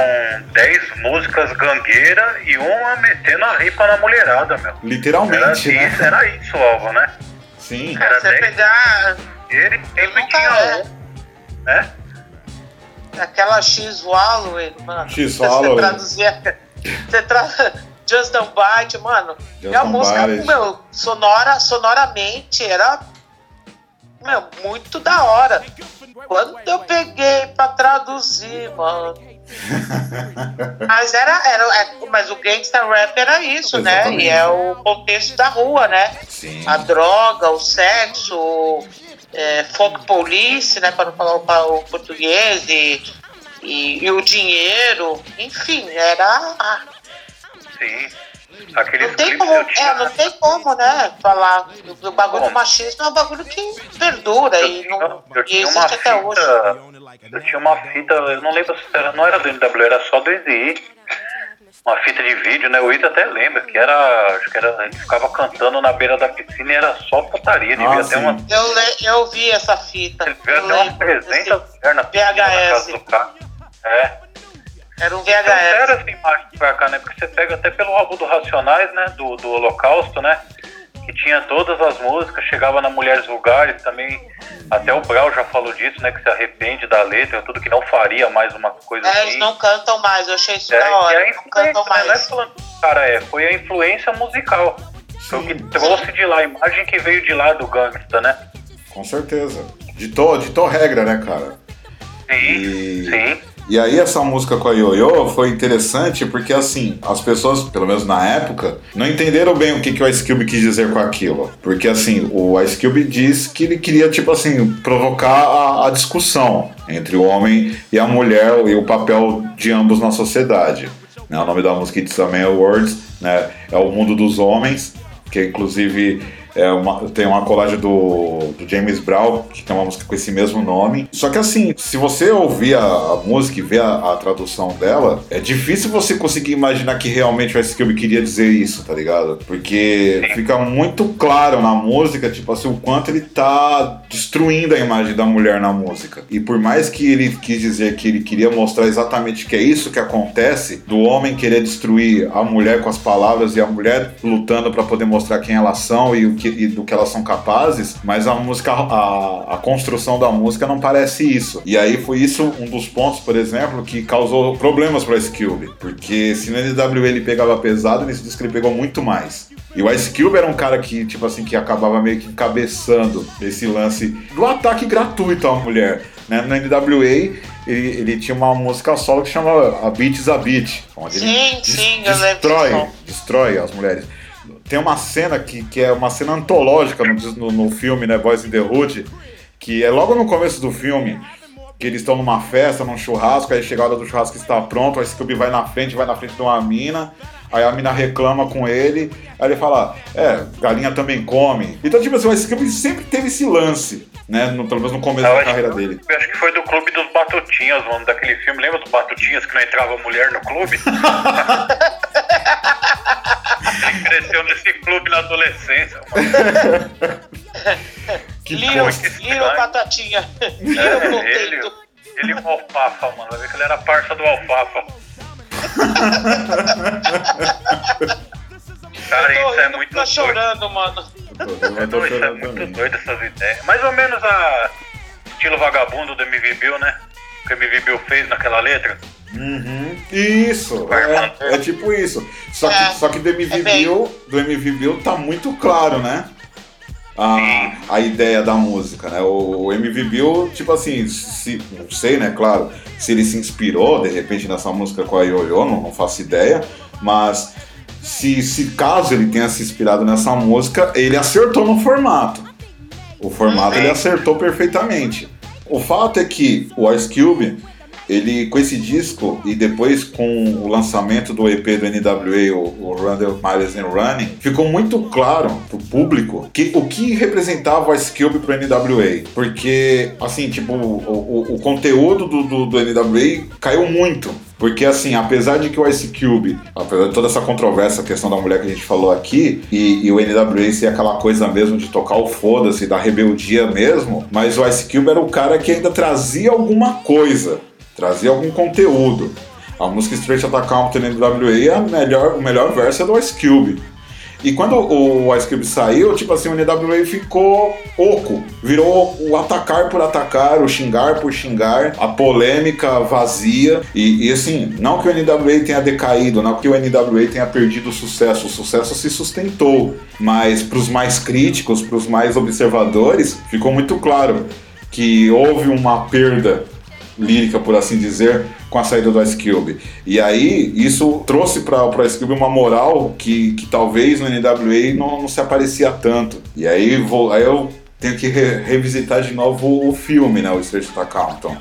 10 músicas gangueira e uma metendo a ripa na mulherada, meu. Era, Literalmente, isso, né? era isso o álbum, né? Sim. Era Você 10. pegar Ele sempre nunca tinha é. um, né? aquela X Walloway, mano. X-Walloway. Você traduzia. Você tra... Just Don't Bite, mano. Just e a Don't música, meu, sonora, sonoramente era meu, muito da hora. Quando eu peguei pra traduzir, mano. mas era, era, é, mas o gangsta rap era isso, né? E é o contexto da rua, né? Sim. A droga, o sexo, é, folk police, né? Para não falar o, o português, e, e, e, o dinheiro, enfim, era. Sim. Aqueles não tem como, é, não tem como, né? Falar. O bagulho Bom, do machismo é um bagulho que perdura e, não, eu e existe até fita, hoje. Eu tinha uma fita, eu não lembro se era, não era do NW, era só do Easy uma fita de vídeo, né? O Ida até lembra que era. Acho que era. Ele ficava cantando na beira da piscina e era só putaria. Devia Ah, ter uma. Eu, le- eu vi essa fita. Ele devia ter uma lembro presença desse- mulher na piscina na VHS. casa do cara. É. Era um Então, era VHS. essa imagem pra cá, né? Porque você pega até pelo álbum do Racionais, né? Do, do Holocausto, né? Que tinha todas as músicas, chegava na Mulheres Vulgares também. Até o Brau já falou disso, né? Que se arrepende da letra, tudo que não faria mais uma coisa É, assim. eles não cantam mais, eu achei isso É, da e hora. a Não cantam influência, né? Não é mais. falando cara é, foi a influência musical. Foi o que trouxe de lá, a imagem que veio de lá do gangsta, né? Com certeza. Ditou, ditou regra, né, cara? Sim, E- sim. E aí essa música com a Yoyo foi interessante porque assim, as pessoas, pelo menos na época, não entenderam bem o que, que o Ice Cube quis dizer com aquilo. Porque assim, o Ice Cube diz que ele queria, tipo assim, provocar a, a discussão entre o homem e a mulher e o papel de ambos na sociedade. Né? O nome da música It's a Man Words, né? É o mundo dos homens, que inclusive é uma, tem uma colagem do, do James Brown, que tem uma música com esse mesmo nome. Só que assim, se você ouvir a, a música e ver a, a tradução dela, é difícil você conseguir imaginar que realmente o Ice Cube queria dizer isso, tá ligado? Porque fica muito claro na música, tipo assim, o quanto ele tá destruindo a imagem da mulher na música. E por mais que ele quis dizer que ele queria mostrar exatamente que é isso que acontece, do homem querer destruir a mulher com as palavras e a mulher lutando pra poder mostrar quem elas são e, o que, e do que elas são capazes, mas a música, a, a construção da música não parece isso. E aí foi isso um dos pontos, por exemplo, que causou problemas para Ice Cube, porque se no NWA ele pegava pesado, nesse disco ele pegou muito mais. E o Ice Cube era um cara que, tipo assim, que acabava meio que encabeçando esse lance do ataque gratuito à mulher. Né? No NWA, ele, ele tinha uma música solo que chama A Beat is a Beat. Onde Sim, ele sim, destrói, destrói as mulheres. Tem uma cena que, que é uma cena antológica no, no, no filme, né, Boys in the Hood, que é logo no começo do filme, que eles estão numa festa, num churrasco, aí chega a hora do churrasco está pronto, aí Cube vai na frente, vai na frente de uma mina, aí a mina reclama com ele, aí ele fala, é, galinha também come. Então, tipo assim, o Cube sempre teve esse lance, né, no- pelo menos no começo Eu da carreira dele. eu acho que foi do Clube dos Batutinhas, mano, daquele filme. Lembra dos Batutinhas que não entrava mulher no clube? Ele cresceu nesse clube na adolescência, mano. Que coisa. Little Batatinha. Little É, ele, ele e o Alfafa, mano. Vai ver que ele era parça do Alfafa. Cara, Tô isso é muito tá doido. chorando, mano. Eu tô, eu É, isso é muito também. doido essas ideias. Mais ou menos a estilo vagabundo do MV Bill, né? O que o MV Bill fez naquela letra. Uhum. Isso, é, é tipo isso. Só que, É, só que do MV é Bill, do MV Bill tá muito claro, né? A, a ideia da música, né? O, o MV Bill, tipo assim, se, não sei, né? Claro, se ele se inspirou de repente nessa música com a Yoyo, não, não faço ideia, mas se, se caso ele tenha se inspirado nessa música, ele acertou no formato. O formato ele acertou perfeitamente. O fato é que o Ice Cube, ele com esse disco e depois com o lançamento do EP do NWA, o, o the Miles and Running, ficou muito claro pro público que o que representava o Ice Cube pro NWA. Porque, assim, tipo, o, o, o conteúdo do, do, do NWA caiu muito. Porque, assim, apesar de que o Ice Cube, apesar de toda essa controvérsia, a questão da mulher que a gente falou aqui, e, e o NWA ser aquela coisa mesmo de tocar o foda-se, da rebeldia mesmo, mas o Ice Cube era o cara que ainda trazia alguma coisa, trazia algum conteúdo. A música Straight Outta Compton NWA, é a melhor, o melhor verso é do Ice Cube. E quando o Ice Cube saiu, tipo assim, o NWA ficou oco. Virou o atacar por atacar, o xingar por xingar, a polêmica vazia. E, e assim, não que o NWA tenha decaído, não que o NWA tenha perdido o sucesso. O sucesso se sustentou. Mas para os mais críticos, para os mais observadores, ficou muito claro que houve uma perda lírica, por assim dizer, com a saída do Ice Cube. E aí, isso trouxe para o Ice Cube uma moral que, que talvez no NWA não, não se aparecia tanto. E aí, vou, aí eu tenho que re revisitar de novo o filme, né, o Straight Outta Compton.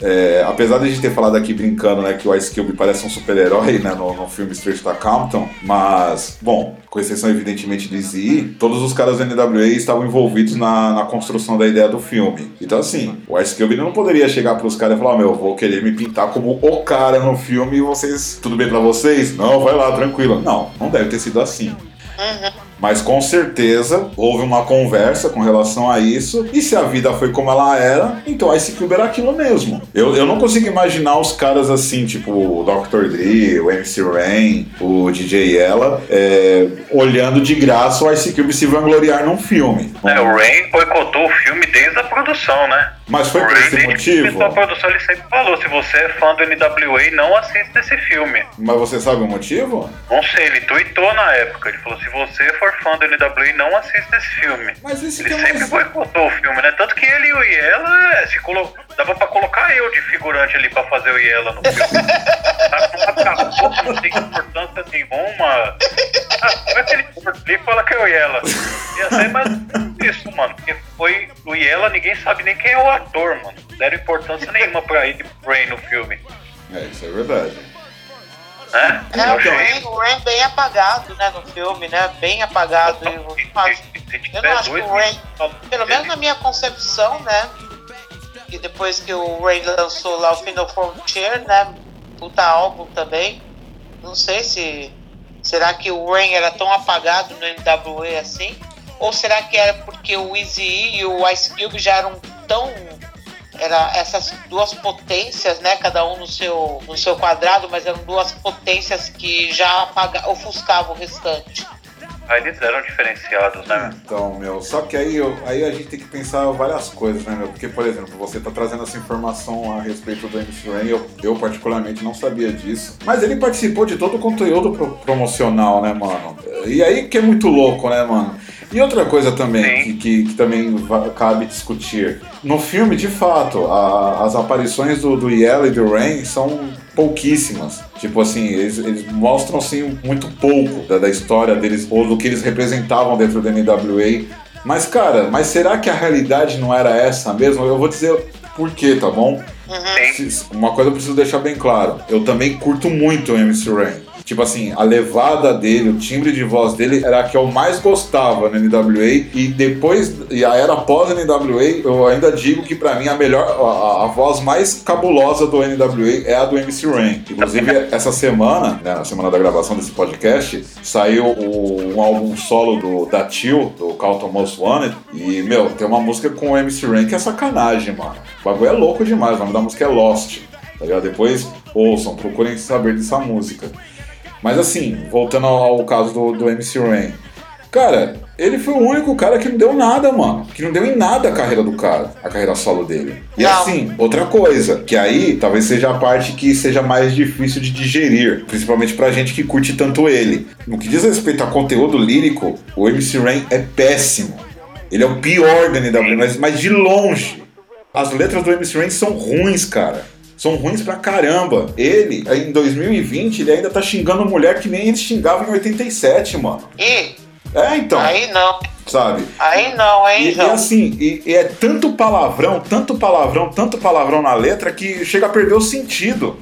É, apesar de a gente ter falado aqui brincando, né, que o Ice Cube parece um super-herói, né, no, no filme Straight Outta Compton, mas, bom, com exceção evidentemente de Z, todos os caras do NWA estavam envolvidos na, na construção da ideia do filme. Então, assim, o Ice Cube não poderia chegar pros caras e falar, meu, vou querer me pintar como o cara no filme e vocês, tudo bem pra vocês? Não, vai lá, tranquilo. Não, não deve ter sido assim. Uhum. Mas com certeza houve uma conversa com relação a isso. E se a vida foi como ela era, então Ice Cube era aquilo mesmo. Eu, eu não consigo imaginar os caras assim, tipo o Dr. Dre, o MC Rain, o DJ Ella, é, olhando de graça o Ice Cube se vangloriar num filme. É, o Rain boicotou o filme desde a produção, né? Mas foi por esse que motivo? começou a produção, ele sempre falou: se você é fã do NWA, não assista esse filme. Mas você sabe o motivo? Não sei, ele tweetou na época. Ele falou: se você for fã do NWA, não assista esse filme. Mas esse Ele que é sempre mais... boicotou o filme, né? Tanto que ele e o Iela, é, se colo... dava pra colocar eu de figurante ali pra fazer o Iela no filme. Cabeça, não tem importância nenhuma. Ah, vai aquele curto ali e fala que é o Iela. Ia ser mais isso, mano. Porque foi o Iela, ninguém sabe nem quem é o ator, mano. Não deram importância nenhuma pra ele pro Ray no filme. É, isso é verdade. Né? É, Eu o Rain, o Rain bem apagado, né, no filme, né? Bem apagado. Eu não acho, Se eu não acho que o Rain, minutos, pelo menos na minha concepção, né? Que depois que o Rain lançou lá o Final Frontier, né? Puta álbum também. Não sei se. Será que o Rain era tão apagado no NWA assim? Ou será que era porque o Easy E o Ice Cube já eram tão. Era essas duas potências, né? Cada um no seu, no seu quadrado, mas eram duas potências que já apaga, ofuscavam o restante. Aí eles eram diferenciados, né? Então, meu, só que aí, eu- aí a gente tem que pensar várias coisas, né, meu? Porque, por exemplo, você tá trazendo essa informação a respeito do MC Rain, eu, eu particularmente não sabia disso. Mas ele participou de todo o conteúdo pro- promocional, né, mano? E aí que é muito louco, né, mano? E outra coisa também, que, que, que também cabe discutir. No filme, de fato, a- as aparições do, do Yellow e do Rain são pouquíssimas. Tipo assim, eles, eles mostram assim muito pouco da, da história deles ou do que eles representavam dentro da NWA. Mas, cara, mas será que a realidade não era essa mesmo? Eu vou dizer por quê, tá bom? Se- Uma coisa eu preciso deixar bem claro. Eu também curto muito o MC Rain. Tipo assim, a levada dele, o timbre de voz dele era a que eu mais gostava no NWA. E depois, e a era pós-NWA, eu ainda digo que pra mim a melhor, a, a voz mais cabulosa do NWA é a do MC Rain. Inclusive, essa semana, né, na semana da gravação desse podcast, saiu o- um álbum solo do, da Tio, do Carlton Most Wanted. E, meu, tem uma música com o MC Rain que é sacanagem, mano. O bagulho é louco demais, o nome da música é Lost. Tá ligado? Depois ouçam, procurem saber dessa música. Mas assim, voltando ao, ao caso do, do MC Rain. Cara, ele foi o único cara que não deu nada, mano. Que não deu em nada a carreira do cara, a carreira solo dele. E Não. assim, outra coisa, que aí talvez seja a parte que seja mais difícil de digerir, principalmente pra gente que curte tanto ele. No que diz respeito a conteúdo lírico, o MC Rain é péssimo. Ele é o pior da NW, mas, mas de longe. As letras do MC Rain são ruins, cara. São ruins pra caramba. Ele, em 2020, ele ainda tá xingando mulher que nem ele xingava em 87, mano. E É, então, aí não, sabe? aí não, hein, E, e assim, e, e é tanto palavrão, tanto palavrão, tanto palavrão na letra que chega a perder o sentido.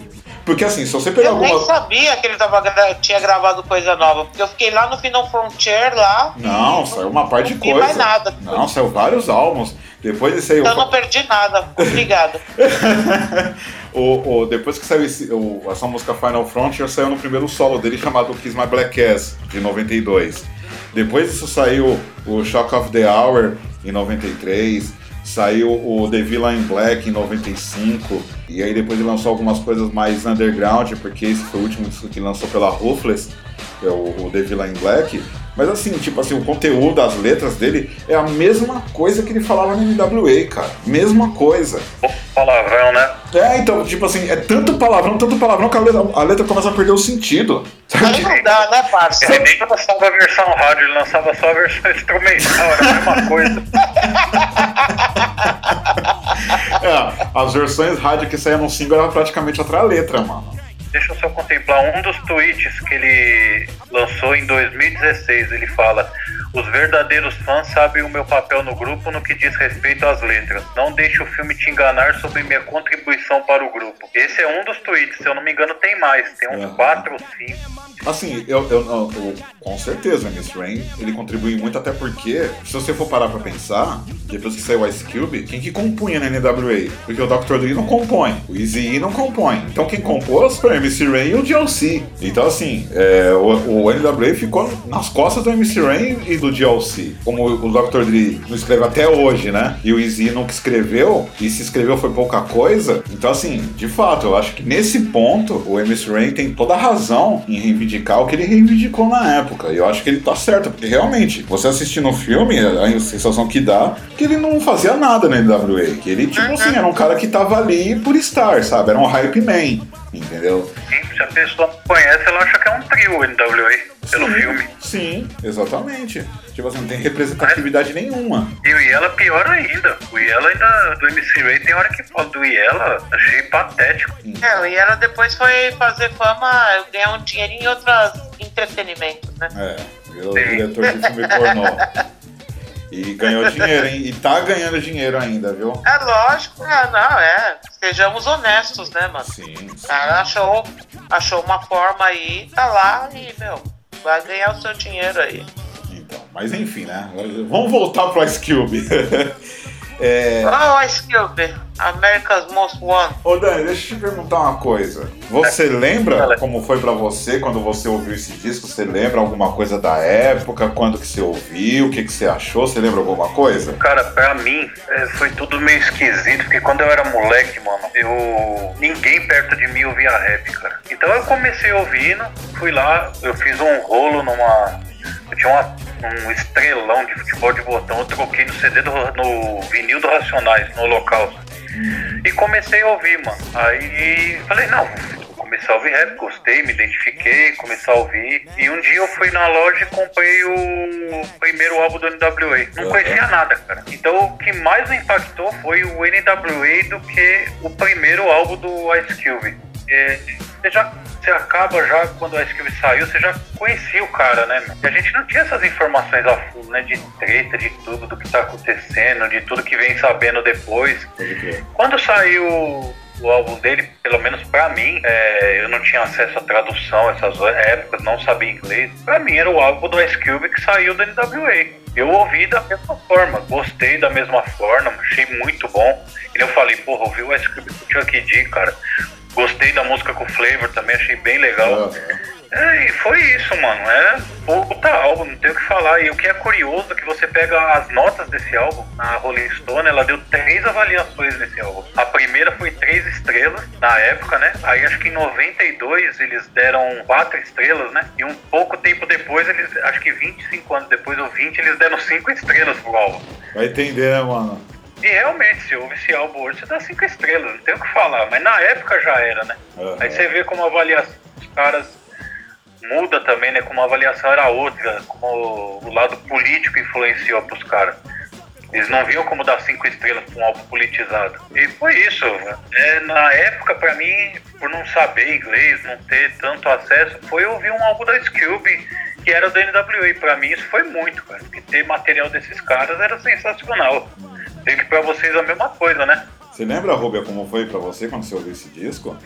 Porque assim, se você pegar Eu nem alguma. sabia que ele tava, tinha gravado coisa nova, porque eu fiquei lá no Final Frontier lá. Não, e saiu uma parte de não coisa. mais nada. Não, saiu vários álbuns. Depois desse aí. Então eu não perdi nada. Obrigada. o, o- depois que saiu esse- o- essa música Final Frontier, saiu no primeiro solo dele chamado Kiss My Black Ass, de 92. Depois disso saiu o Shock of the Hour, em 93. Saiu o The Villain Black em 95. E aí depois ele lançou algumas coisas mais underground, porque esse foi o último que lançou pela Ruthless, que é o, o The Villain Black. Mas assim, tipo assim, o conteúdo, as letras dele é a mesma coisa que ele falava no NWA, cara. Mesma coisa. Palavrão, né? É, então, tipo assim, é tanto palavrão, tanto palavrão que a letra, a letra começa a perder o sentido. Aí não dá, né, parça? Ele nem lançava a versão rádio, ele lançava só a versão instrumental, era a mesma coisa. É, as versões rádio que saíam no single era praticamente outra letra, mano. Deixa eu só contemplar um dos tweets que ele lançou em 2016. Ele fala: Os verdadeiros fãs sabem o meu papel no grupo no que diz respeito às letras. Não deixe o filme te enganar sobre minha contribuição para o grupo. Esse é um dos tweets, se eu não me engano, tem mais. Tem uns Aham. quatro ou cinco. Assim, eu, eu, eu- eu- com certeza, Miss Rain, ele contribui muito, até porque, se você for parar pra pensar, depois que saiu o Ice Cube, quem que compunha na NWA? Porque o Dr. Dre não compõe, o Eazy-E não compõe. Então quem compôs foi o MC Rain e o DLC. Então assim, é, o, o NWA ficou nas costas do MC Rain e do DLC. Como o Dr. Dre não escreveu até hoje, né? E o Eazy nunca escreveu, e se escreveu foi pouca coisa. Então assim, de fato, eu acho que nesse ponto, o MC Rain tem toda a razão em reivindicar o que ele reivindicou na época. E eu acho que ele tá certo, porque realmente, você assistindo o filme, a sensação que dá que ele não fazia nada na NWA. Que ele, tipo assim, era um cara que tava ali por estar, sabe? Era um hype man, entendeu? Se a pessoa não conhece, ela acha que é um trio NWA pelo Sim, filme. Sim, exatamente. Tipo assim, não tem representatividade nenhuma. E o Iela pior ainda. O Iela ainda do MC Ray tem hora que fala do Iela, achei patético. É, e ela depois foi fazer fama, ganhar um dinheirinho em outros entretenimentos, né? É, virou diretor de filme pornô. E ganhou dinheiro, hein? E tá ganhando dinheiro ainda, viu? É lógico, é, não, é. Sejamos honestos, né, mano? Sim, sim. O cara achou, achou uma forma aí, tá lá e, meu, vai ganhar o seu dinheiro aí. Então, mas enfim, né? Vamos voltar pro Ice Cube. é... Oh, Ice Cube, America's Most Wanted. Ô Dani, deixa eu te perguntar uma coisa. Você lembra como foi pra você quando você ouviu esse disco? Você lembra alguma coisa da época? Quando que você ouviu? O que, que você achou? Você lembra alguma coisa? Cara, pra mim, é, foi tudo meio esquisito, porque quando eu era moleque, mano, eu. Ninguém perto de mim ouvia rap, cara. Então eu comecei ouvindo, fui lá, eu fiz um rolo numa. Eu tinha uma- um estrelão de futebol de botão, eu troquei no CD do no vinil do Racionais, no Holocausto. E comecei a ouvir, mano. Aí falei, não, começar a ouvir rap, gostei, me identifiquei, comecei a ouvir. E um dia eu fui na loja e comprei o primeiro álbum do NWA. Não conhecia nada, cara. Então o que mais me impactou foi o NWA do que o primeiro álbum do Ice Cube. É, você já você acaba já, quando o Ice Cube saiu, você já conhecia o cara, né? meu? E a gente não tinha essas informações a fundo, né? De treta, de tudo, do que tá acontecendo, de tudo que vem sabendo depois. Quando saiu o álbum dele, pelo menos pra mim, é, eu não tinha acesso à tradução essas épocas, não sabia inglês. Pra mim era o álbum do Ice Cube que saiu do NWA. Eu ouvi da mesma forma, gostei da mesma forma, achei muito bom. E eu falei, porra, ouvi o Ice Cube com o Chuck D, cara. Gostei da música com o Flavor também, achei bem legal. É, e foi isso, mano. É puta álbum, não tem o que falar. E o que é curioso é que você pega as notas desse álbum, a Rolling Stone, ela deu três avaliações nesse álbum. A primeira foi três estrelas, na época, né? Aí acho que em 92 eles deram quatro estrelas, né? E um pouco tempo depois, eles, acho que 25 anos depois ou 20, eles deram cinco estrelas pro álbum. Vai entender, né, mano? E realmente, se ouve esse álbum hoje, você dá cinco estrelas, não tem o que falar. Mas na época já era, né? Aham. Aí você vê como a avaliação dos caras muda também, né? Como a avaliação era outra, como o lado político influenciou pros caras. Eles não viam como dar cinco estrelas pra um álbum politizado. E foi isso. É, na época, pra mim, por não saber inglês, não ter tanto acesso, foi ouvir um álbum da Scube que era do NWA. Pra mim isso foi muito, cara. Porque ter material desses caras era sensacional. Sei que pra vocês é a mesma coisa, né? Você lembra, Rubia, como foi pra você quando você ouviu esse disco?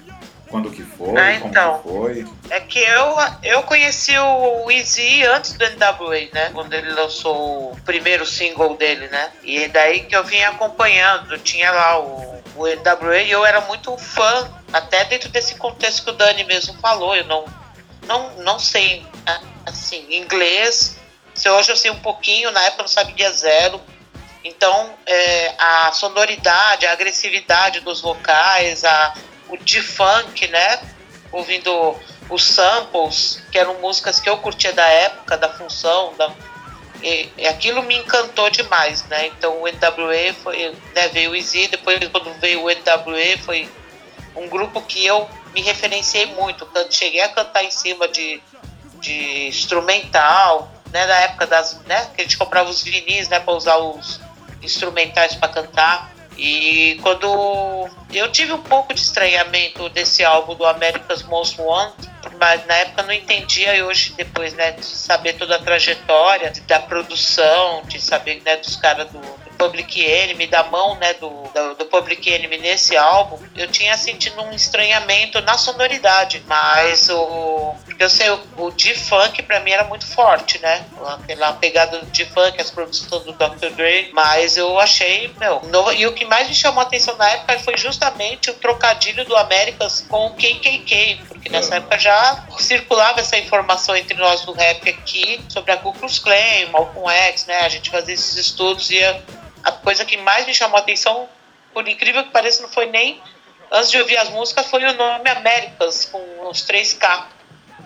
Quando que foi? Ah, como então. que foi? É que eu, eu conheci o Easy antes do NWA, né? Quando ele lançou o primeiro single dele, né? E é daí que eu vim acompanhando. Tinha lá o, o NWA e eu era muito fã, até dentro desse contexto que o Dani mesmo falou. Eu não, não, não sei, né, assim, inglês. Se hoje eu sei um pouquinho, na época eu não sabia zero. Então, é, a sonoridade, a agressividade dos vocais, a, o de funk, né? Ouvindo os samples, que eram músicas que eu curtia da época, da função, da, e, e aquilo me encantou demais, né? Então o NWA foi, né, veio o Easy, depois quando veio o NWA foi um grupo que eu me referenciei muito, cheguei a cantar em cima de, de instrumental, né, na época das, né, que a gente comprava os vinis, né, para usar os instrumentais para cantar. E quando eu tive um pouco de estranhamento desse álbum do America's Most Wanted, mas na época não entendia e hoje depois, né, de saber toda a trajetória da produção, de saber, né, dos caras do, Public Enemy, da mão, né, do, do, do, Public Enemy nesse álbum, eu tinha sentido um estranhamento na sonoridade, mas o eu sei, o, o D-Funk pra mim era muito forte, né, pela pegada do D-Funk, as produções do Dr. Dre, mas eu achei, meu, e o que mais me chamou a atenção na época foi justamente o trocadilho do Americas com o KKK, porque nessa é. época já circulava essa informação entre nós do rap aqui sobre a Ku Klux Klan, Malcolm X, né? A gente fazia esses estudos e a, a coisa que mais me chamou a atenção, por incrível que pareça, não foi nem antes de ouvir as músicas, foi o nome Américas com os 3K.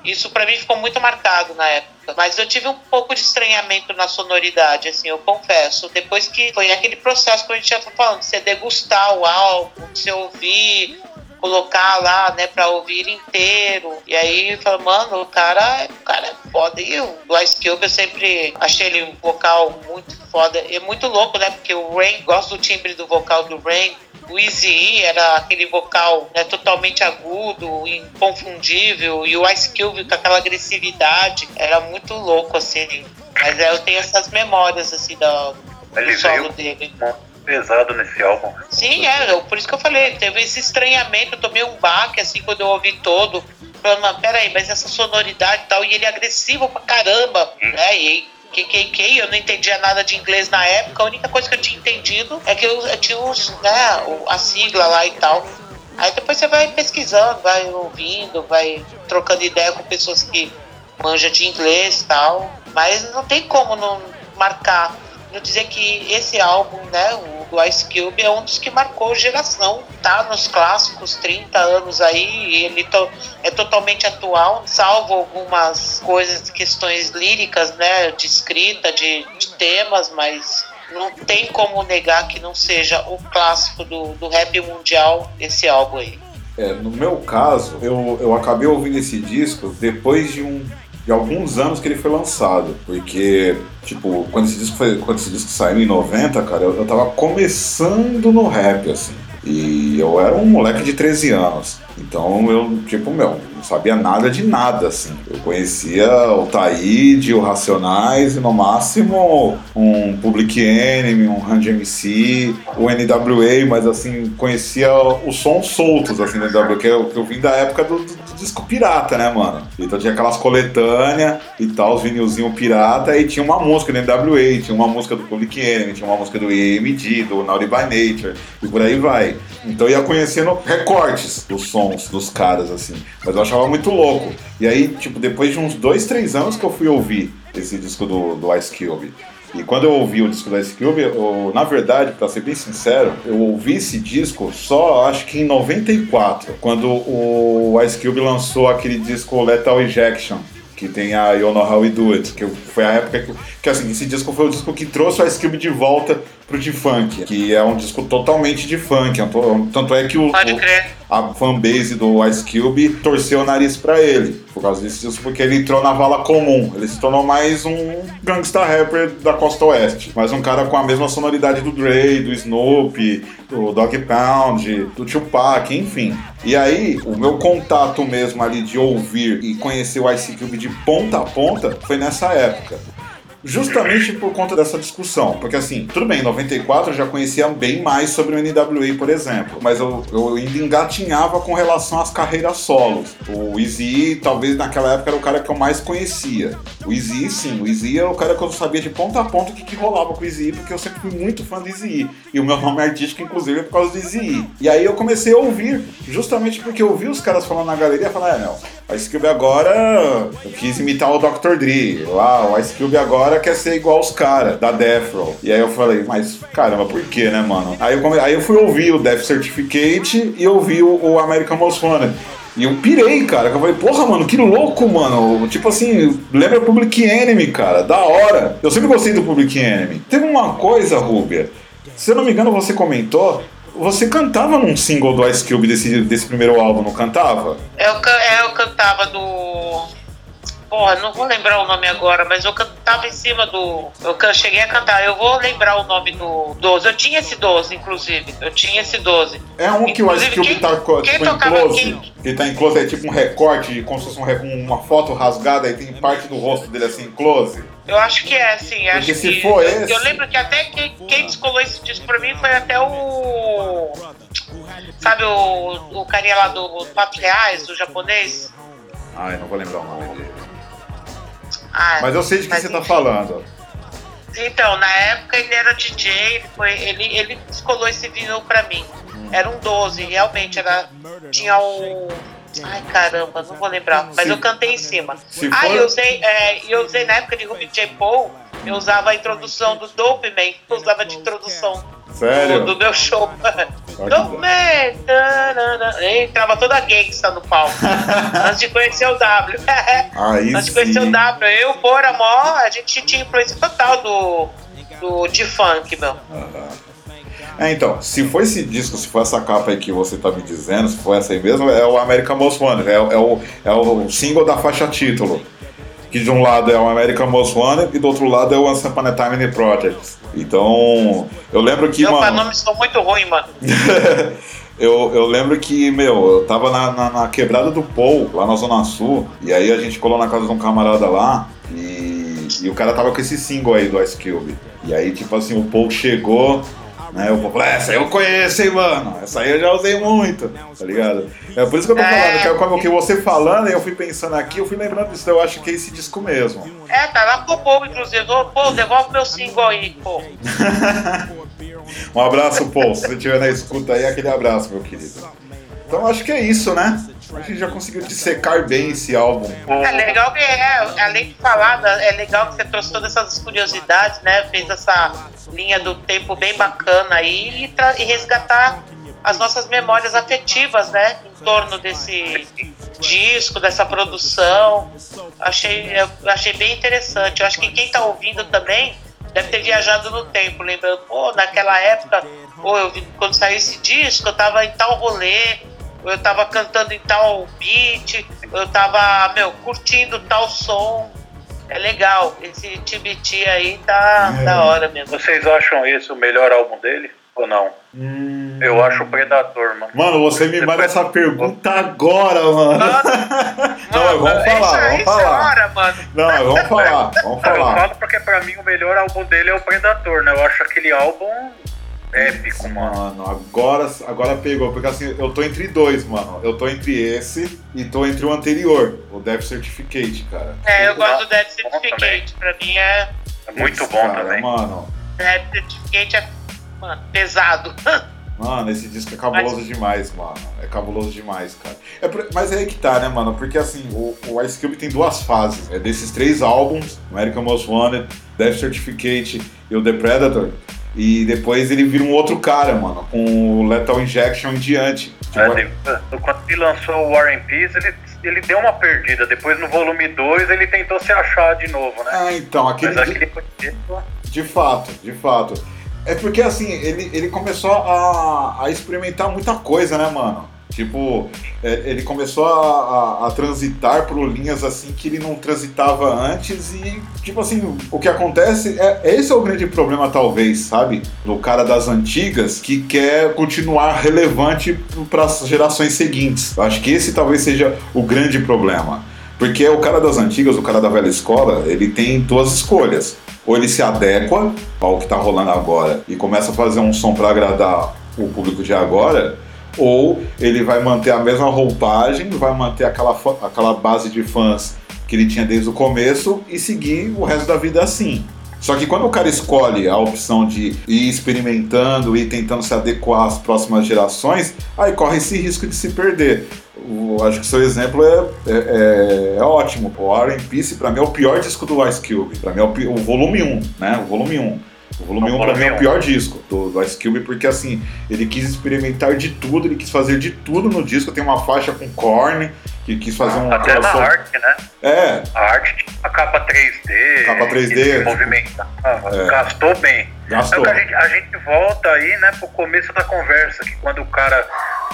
Isso para mim ficou muito marcado na época. Mas eu tive um pouco de estranhamento na sonoridade, assim, eu confesso. Depois que foi aquele processo que a gente já foi falando, de você degustar o álbum, de você ouvir, colocar lá, né, pra ouvir inteiro. E aí, fala, mano, o cara, o cara é foda. E o Ice Cube, eu sempre achei ele um vocal muito foda. E é muito louco, né, porque o Rain, gosto do timbre do vocal do Rain. O Easy era aquele vocal né, totalmente agudo, inconfundível, e o Ice Cube com aquela agressividade, era muito louco, assim. Mas é, eu tenho essas memórias, assim, do, do solo dele pesado nesse álbum. Sim, é, por isso que eu falei, teve esse estranhamento, eu tomei um baque assim quando eu ouvi todo. Falando, peraí, mas essa sonoridade e tal, e ele é agressivo pra caramba, hum. né? E KKK, eu não entendia nada de inglês na época, a única coisa que eu tinha entendido é que eu, eu tinha os, né, a sigla lá e tal. Aí depois você vai pesquisando, vai ouvindo, vai trocando ideia com pessoas que manjam de inglês e tal. Mas não tem como não marcar eu dizer que esse álbum, né, o do Ice Cube, é um dos que marcou geração, tá nos clássicos 30 anos aí, ele to, é totalmente atual, salvo algumas coisas, questões líricas, né, de escrita, de, de temas, mas não tem como negar que não seja o clássico do, do rap mundial esse álbum aí. É, no meu caso, eu, eu acabei ouvindo esse disco depois de um de alguns anos que ele foi lançado. Porque, tipo, quando esse disco, foi, quando esse disco saiu em 90, cara, eu, eu tava começando no rap, assim. E eu era um moleque de 13 anos. Então eu, tipo, meu, não sabia nada de nada, assim. Eu conhecia o Taíde, o Racionais e no máximo um Public Enemy, um Range MC, o NWA, mas assim, conhecia os sons soltos, assim, do NWA, que eu, que eu vim da época do, do, disco pirata, né, mano? Então tinha aquelas coletâneas e tal, os vinilzinho pirata, e tinha uma música do NWA, tinha uma música do Public Enemy, tinha uma música do EMD, do Naughty by Nature, e por aí vai. Então ia conhecendo recortes dos sons dos caras, assim. Mas eu achava muito louco. E aí, tipo, depois de uns dois, três anos que eu fui ouvir esse disco do, do Ice Cube. E quando eu ouvi o disco do Ice Cube, eu, na verdade, pra ser bem sincero, eu ouvi esse disco só acho que em 94, quando o Ice Cube lançou aquele disco Lethal Injection que tem a You Know How We Do It, que foi a época que, que assim, esse disco foi o disco que trouxe o Ice Cube de volta pro de funk, que é um disco totalmente de funk, é tanto é que o, o a fanbase do Ice Cube torceu o nariz para ele, por causa disso, porque ele entrou na vala comum, ele se tornou mais um gangsta rapper da costa oeste, mais um cara com a mesma sonoridade do Dre, do Snoop, do Dog Pound, do Tupac, enfim. E aí, o meu contato mesmo ali de ouvir e conhecer o Ice Cube de ponta a ponta foi nessa época justamente por conta dessa discussão. Porque assim, tudo bem, em 94 eu já conhecia bem mais sobre o NWA, por exemplo, mas eu, eu ainda engatinhava com relação às carreiras solos. O Easy, talvez naquela época era o cara que eu mais conhecia. O Easy, sim, o Easy era o cara que eu sabia de ponta a ponta o que, que rolava com o Easy, porque eu sempre fui muito fã do Easy. E o meu nome artístico, inclusive, é por causa do Easy. E aí eu comecei a ouvir, justamente porque eu ouvi os caras falando na galeria falar, é, meu, o Ice Cube agora eu quis imitar o Dr. Dre. Lá, o Ice Cube agora quer ser igual os caras da Death Row. E aí eu falei, mas caramba, por que, né, mano? Aí eu, come... aí eu fui ouvir o Death Certificate e ouvi o, o American Most Wanted. E eu pirei, cara. Eu falei, porra, mano, que louco, mano. Tipo assim, lembra Public Enemy, cara. Da hora. Eu sempre gostei do Public Enemy. Teve uma coisa, Rubia. Se eu não me engano, você comentou. Você cantava num single do Ice Cube desse, desse primeiro álbum, não cantava? Eu, é, eu cantava do. Porra, não vou lembrar o nome agora, mas eu cantava em cima do. Eu cheguei a cantar, eu vou lembrar o nome do 12. Eu tinha esse 12, inclusive. Eu tinha esse 12. É um que o Ice Inclusive, Cube quem- tá co- quem tipo, em tocava- close. quem- Ele tá em close, é tipo um recorte, como se fosse um uma foto rasgada e tem parte do rosto dele assim em close. Eu acho que é, sim. Acho Porque se que, for eu, esse- eu lembro que até quem, quem descolou esse disco pra mim foi até o. Sabe o, o carinha lá do 4 reais, do japonês? Ai, não vou lembrar o nome dele. Ah, Mas eu sei de que você tá enfim. falando. Então, na época ele era DJ, ele, foi, ele, ele descolou esse vinil pra mim. Era um 12, realmente, era. Tinha um. Ai caramba, não vou lembrar. Mas Se- eu cantei em cima. Ah, for- eu usei, é, eu usei na época de Ruby J. Paul, eu usava a introdução do Dope Man, eu usava de introdução Sério? do, do meu show. que Dope Man! entrava toda gangsta no palco. antes de conhecer o W. Aí Antes de conhecer sim. o W, eu, Bora, Mó, a gente tinha influência total do, do de funk, meu. É, então, se for esse disco, se for essa capa aí que você tá me dizendo, se for essa aí mesmo, é o American Most Wanted, é, é o, é o single da faixa título. Que de um lado é o American Most Wanted e do outro lado é o Once Upon a Time in Project. Então, eu lembro que, Meus mano, nomes são muito ruins, mano. eu, eu lembro que, meu, eu tava na, na, na quebrada do Paul, lá na Zona Sul, e aí a gente colou na casa de um camarada lá, e, e o cara tava com esse single aí do Ice Cube. E aí, tipo assim, o Paul chegou, né, o Paul falou, essa aí eu conheço, hein, mano, essa aí eu já usei muito, tá ligado? É por isso que eu tô É. falando, que é que você falando, eu fui pensando aqui, eu fui lembrando disso, eu acho que é esse disco mesmo. É, tá lá pro povo, inclusive. Pô, devolve meu single aí, pô. Um abraço, Paul, se você estiver na escuta aí, aquele abraço, meu querido. Então acho que é isso, né? A gente já conseguiu dissecar bem esse álbum. É legal que é, além de falar, né, é legal que você trouxe todas essas curiosidades, né? Fez essa linha do tempo bem bacana aí e, e resgatar as nossas memórias afetivas, né? Em torno desse disco, dessa produção. Achei, achei bem interessante. Eu acho que quem tá ouvindo também deve ter viajado no tempo, lembrando, pô, naquela época, pô, eu quando saiu esse disco, eu tava em tal rolê, eu tava cantando em tal beat, eu tava, meu, curtindo tal som. É legal, esse TBT aí tá É. da hora mesmo. Vocês acham esse o melhor álbum dele? Ou não? Eu acho o Predator, mano. Mano, você me manda essa pergunta agora, mano. Não, Mano, vamos falar, vamos falar. hora, mano. Não, vamos falar, vamos Não, eu falar. falo porque pra mim o melhor álbum dele é o Predator, né? Eu acho aquele álbum épico, mano. Mano, agora, agora pegou, porque assim, eu tô entre dois, mano. Eu tô entre esse e tô entre o anterior, o Death Certificate, cara. É, eu gosto do Death. Certificate. Pra mim é. É muito Putz, bom cara, também. Mano, Death Certificate é. Mano, pesado. Mano, esse disco é cabuloso demais, mano. É cabuloso demais, cara. É por- mas é aí que tá, né, mano? Porque assim, o, o Ice Cube tem duas fases. É desses três álbuns, American Most Wanted, Death Certificate e o The Predator. E depois ele vira um outro cara, mano, com o Lethal Injection em diante. Tipo, É, ele- quando ele lançou o War and Peace, ele, ele deu uma perdida. Depois no volume 2 ele tentou se achar de novo, né? É, então, aquele. Mas aquele contexto, De fato, de fato. É porque assim, ele, ele começou a, a experimentar muita coisa, né, mano? Tipo, é, ele começou a, a- a transitar por linhas assim que ele não transitava antes e, tipo assim, o que acontece é esse é o grande problema, talvez, sabe? Do cara das antigas que quer continuar relevante para as gerações seguintes. Eu acho que esse talvez seja o grande problema. Porque o cara das antigas, o cara da velha escola, ele tem duas escolhas. Ou ele se adequa ao que tá rolando agora e começa a fazer um som para agradar o público de agora, ou ele vai manter a mesma roupagem, vai manter aquela, aquela base de fãs que ele tinha desde o começo e seguir o resto da vida assim. Só que quando o cara escolhe a opção de ir experimentando e tentando se adequar às próximas gerações, aí corre esse risco de se perder. O- acho que seu exemplo é, é, é- é ótimo. O and Peace, pra mim, é o pior disco do Ice Cube. Pra mim é o, o volume 1, né? O volume 1. O volume O 1 pra mim é o pior disco. do, do Ice Cube, porque assim, ele quis experimentar de tudo, ele quis fazer de tudo no disco. Tem uma faixa com Korn, que quis fazer um. Até na arte, né? É, A arte, a capa 3D. Capa 3D, que se tipo, movimentava, é. gastou bem. Gastou. Então, a, gente, a gente volta aí, né, pro começo da conversa, que quando o cara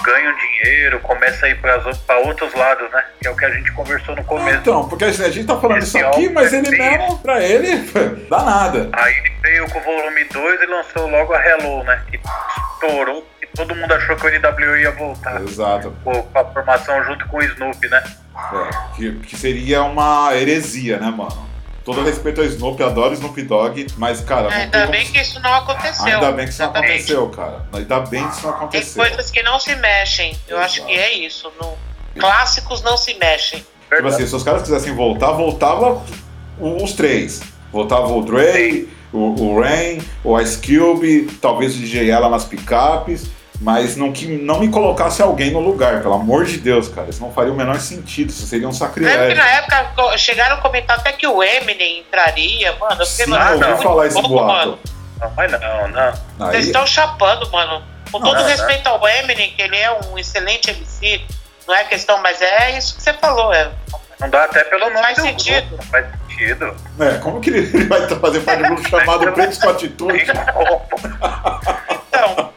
ganha um dinheiro, começa a ir para outros lados, né? Que é o que a gente conversou no começo. Então, porque a gente tá falando isso Esse aqui, álbum mas é ele bem- mesmo, pra ele, dá nada. Aí ele veio com o volume 2 e lançou logo a Hello, né? Que estourou e todo mundo achou que o NWA ia voltar. Exato. Com a formação junto com o Snoop, né? É, que, que seria uma heresia, né, mano? Todo respeito ao Snoop, adoro Snoop Dogg, mas, cara, Ainda tem bem como- que isso não aconteceu. Ainda bem que isso não aconteceu, cara. Ainda bem que isso não Tem aconteceu. coisas que não se mexem. Eu acho que é isso. No... Clássicos não se mexem. Tipo assim, se os caras quisessem voltar, voltava os três. Voltava o Dre, o, o Rain, o Ice Cube, talvez o DJ Ela nas picapes, mas não, que não me colocasse alguém no lugar, pelo amor de Deus, cara. Isso não faria o menor sentido, isso seria um que sacrilégio. na época chegaram a comentar até que o Eminem entraria, mano. Eu fiquei, Sim, mano, eu ouvi falar esse boato. mano. Não, mas não, não. Vocês estão chapando, mano. Com Não, todo não, respeito ao Eminem, que ele é um excelente MC, não é questão, mas é isso que você falou. É. Não dá até pelo nome Faz do sentido. grupo, não faz sentido. é, como que ele vai fazer parte de um grupo chamado Pretos com Atitude? Então,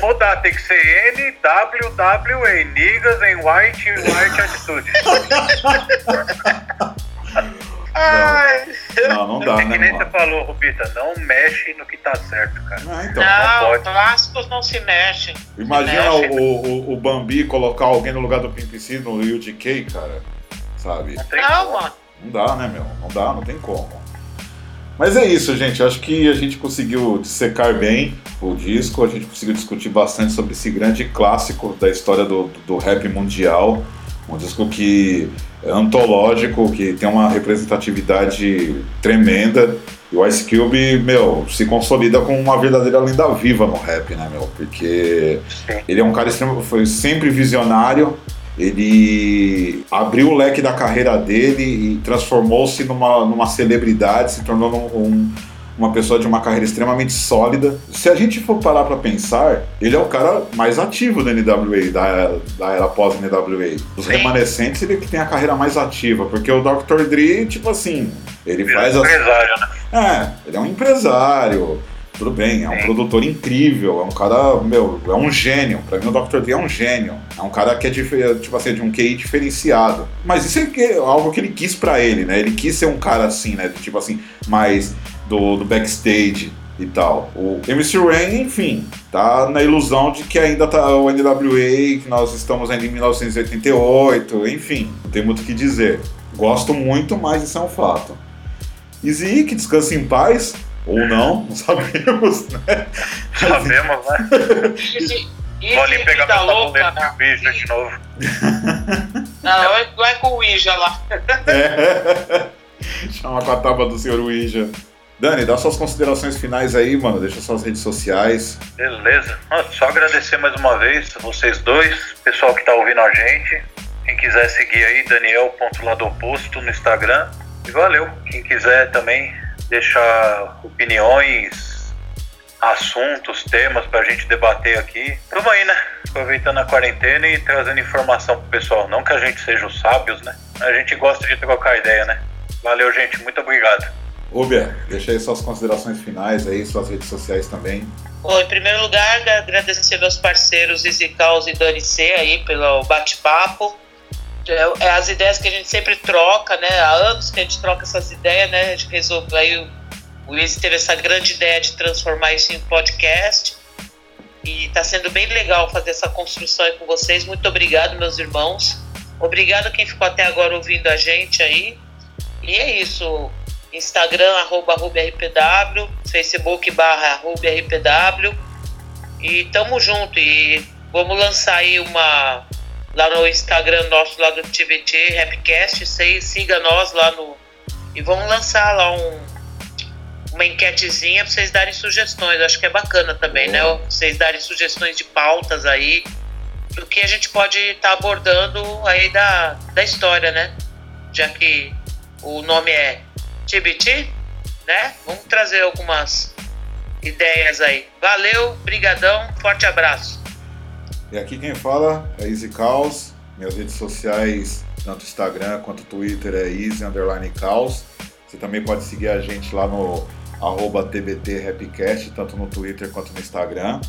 mudar, tem que ser NWWA, Niggas em White White Attitude. ai, Não, não dá, É que né, nem você falou, Rubita, não mexe no que tá certo, cara. Ah, então. não, pode. clássicos não se mexem. Imagina mexe. o, o, o Bambi colocar alguém no lugar do Pimp C no UGK, cara. Sabe? Não tem Não, mano. Não dá, né, meu? Não dá, não tem como. Mas é isso, gente. Acho que a gente conseguiu dissecar bem o disco, a gente conseguiu discutir bastante sobre esse grande clássico da história do, do rap mundial. Um disco que é antológico, que tem uma representatividade tremenda. E o Ice Cube, meu, se consolida como uma verdadeira lenda viva no rap, né, meu? Porque ele é um cara extremo, foi sempre visionário. Ele abriu o leque da carreira dele e transformou-se numa, numa celebridade, se tornou um- um- uma pessoa de uma carreira extremamente sólida. Se a gente for parar pra pensar, ele é o cara mais ativo da NWA, da, da era pós-NWA. Dos Sim. remanescentes, ele é que tem a carreira mais ativa, porque o Dr. Dre, tipo assim, ele Virou faz as empresário, né? é, ele é um empresário. Tudo bem, é um produtor incrível, é um cara, meu, é um gênio. Pra mim o Dr. Dre é um gênio. É um cara que é dife- tipo assim, de um QI diferenciado. Mas isso é algo que ele quis pra ele, né? Ele quis ser um cara assim, né? Tipo assim, mais do, do backstage e tal. O MC Rain, enfim, tá na ilusão de que ainda tá o NWA, que nós estamos ainda em 1988, enfim, não tem muito o que dizer. Gosto muito, mas isso é um fato. Easy, que descanse em paz, ou não, não sabemos, né? Sabemos, né? Vou ali pegar meu tabuleiro de bicho de novo. Não, vai, vai com o Ouija lá. É. Chama com a tábua do senhor Ouija. Dani, dá suas considerações finais aí, mano. Deixa suas redes sociais. Beleza. Só agradecer mais uma vez vocês dois, pessoal que tá ouvindo a gente. Quem quiser seguir aí, Daniel.ladoposto no Instagram. E valeu. Quem quiser também deixar opiniões, assuntos, temas pra gente debater aqui. Tamo aí, né? Aproveitando a quarentena e trazendo informação pro pessoal. Não que a gente seja os sábios, né? A gente gosta de trocar ideia, né? Valeu, gente. Muito obrigado. Ubia, deixa aí suas considerações finais aí, suas redes sociais também. Bom, em primeiro lugar, agradecer meus parceiros Easy Caos e Dani C aí pelo bate-papo. É, é as ideias que a gente sempre troca, né? Há anos que a gente troca essas ideias, né? A gente resolveu aí o, o Easy teve essa grande ideia de transformar isso em podcast. E tá sendo bem legal fazer essa construção aí com vocês. Muito obrigado, meus irmãos. Obrigado quem ficou até agora ouvindo a gente aí. E é isso. Instagram, arroba RubiRPW, Facebook barra RubiRPW. E tamo junto. E vamos lançar aí uma. Lá no Instagram nosso, lá do TBT, Rapcast. Sei, siga nós lá no. E vamos lançar lá um, uma enquetezinha pra vocês darem sugestões. Acho que é bacana também, né? Vocês darem sugestões de pautas aí. Do que a gente pode estar abordando aí da, da história, né? Já que o nome é TBT, né? Vamos trazer algumas ideias aí. Valeu, brigadão, forte abraço. E aqui quem fala é Easy Caos. Minhas redes sociais, tanto Instagram quanto Twitter, é Easy Underline Caos. Você também pode seguir a gente lá no arroba TBT Rapcast, tanto no Twitter quanto no Instagram.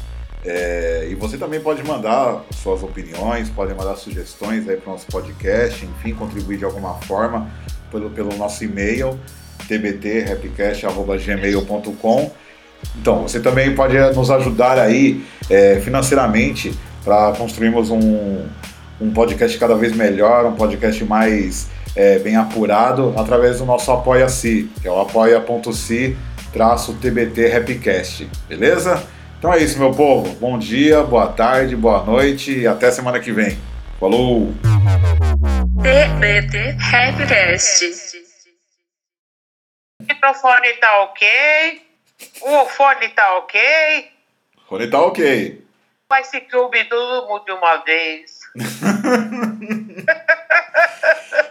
É, e você também pode mandar suas opiniões, pode mandar sugestões aí para o nosso podcast, enfim, contribuir de alguma forma pelo, pelo nosso e-mail, tbtrapcast.gmail.com. Então, você também pode nos ajudar aí é, financeiramente para construirmos um, um podcast cada vez melhor, um podcast mais é, bem apurado, através do nosso Apoia-se, que é o apoia.se TBT Rapcast, beleza? Então é isso, meu povo. Bom dia, boa tarde, boa noite e até semana que vem. Falou! TBT Rapcast. O microfone tá ok? O fone tá ok? O fone tá ok. Mas se clube tudo de uma vez.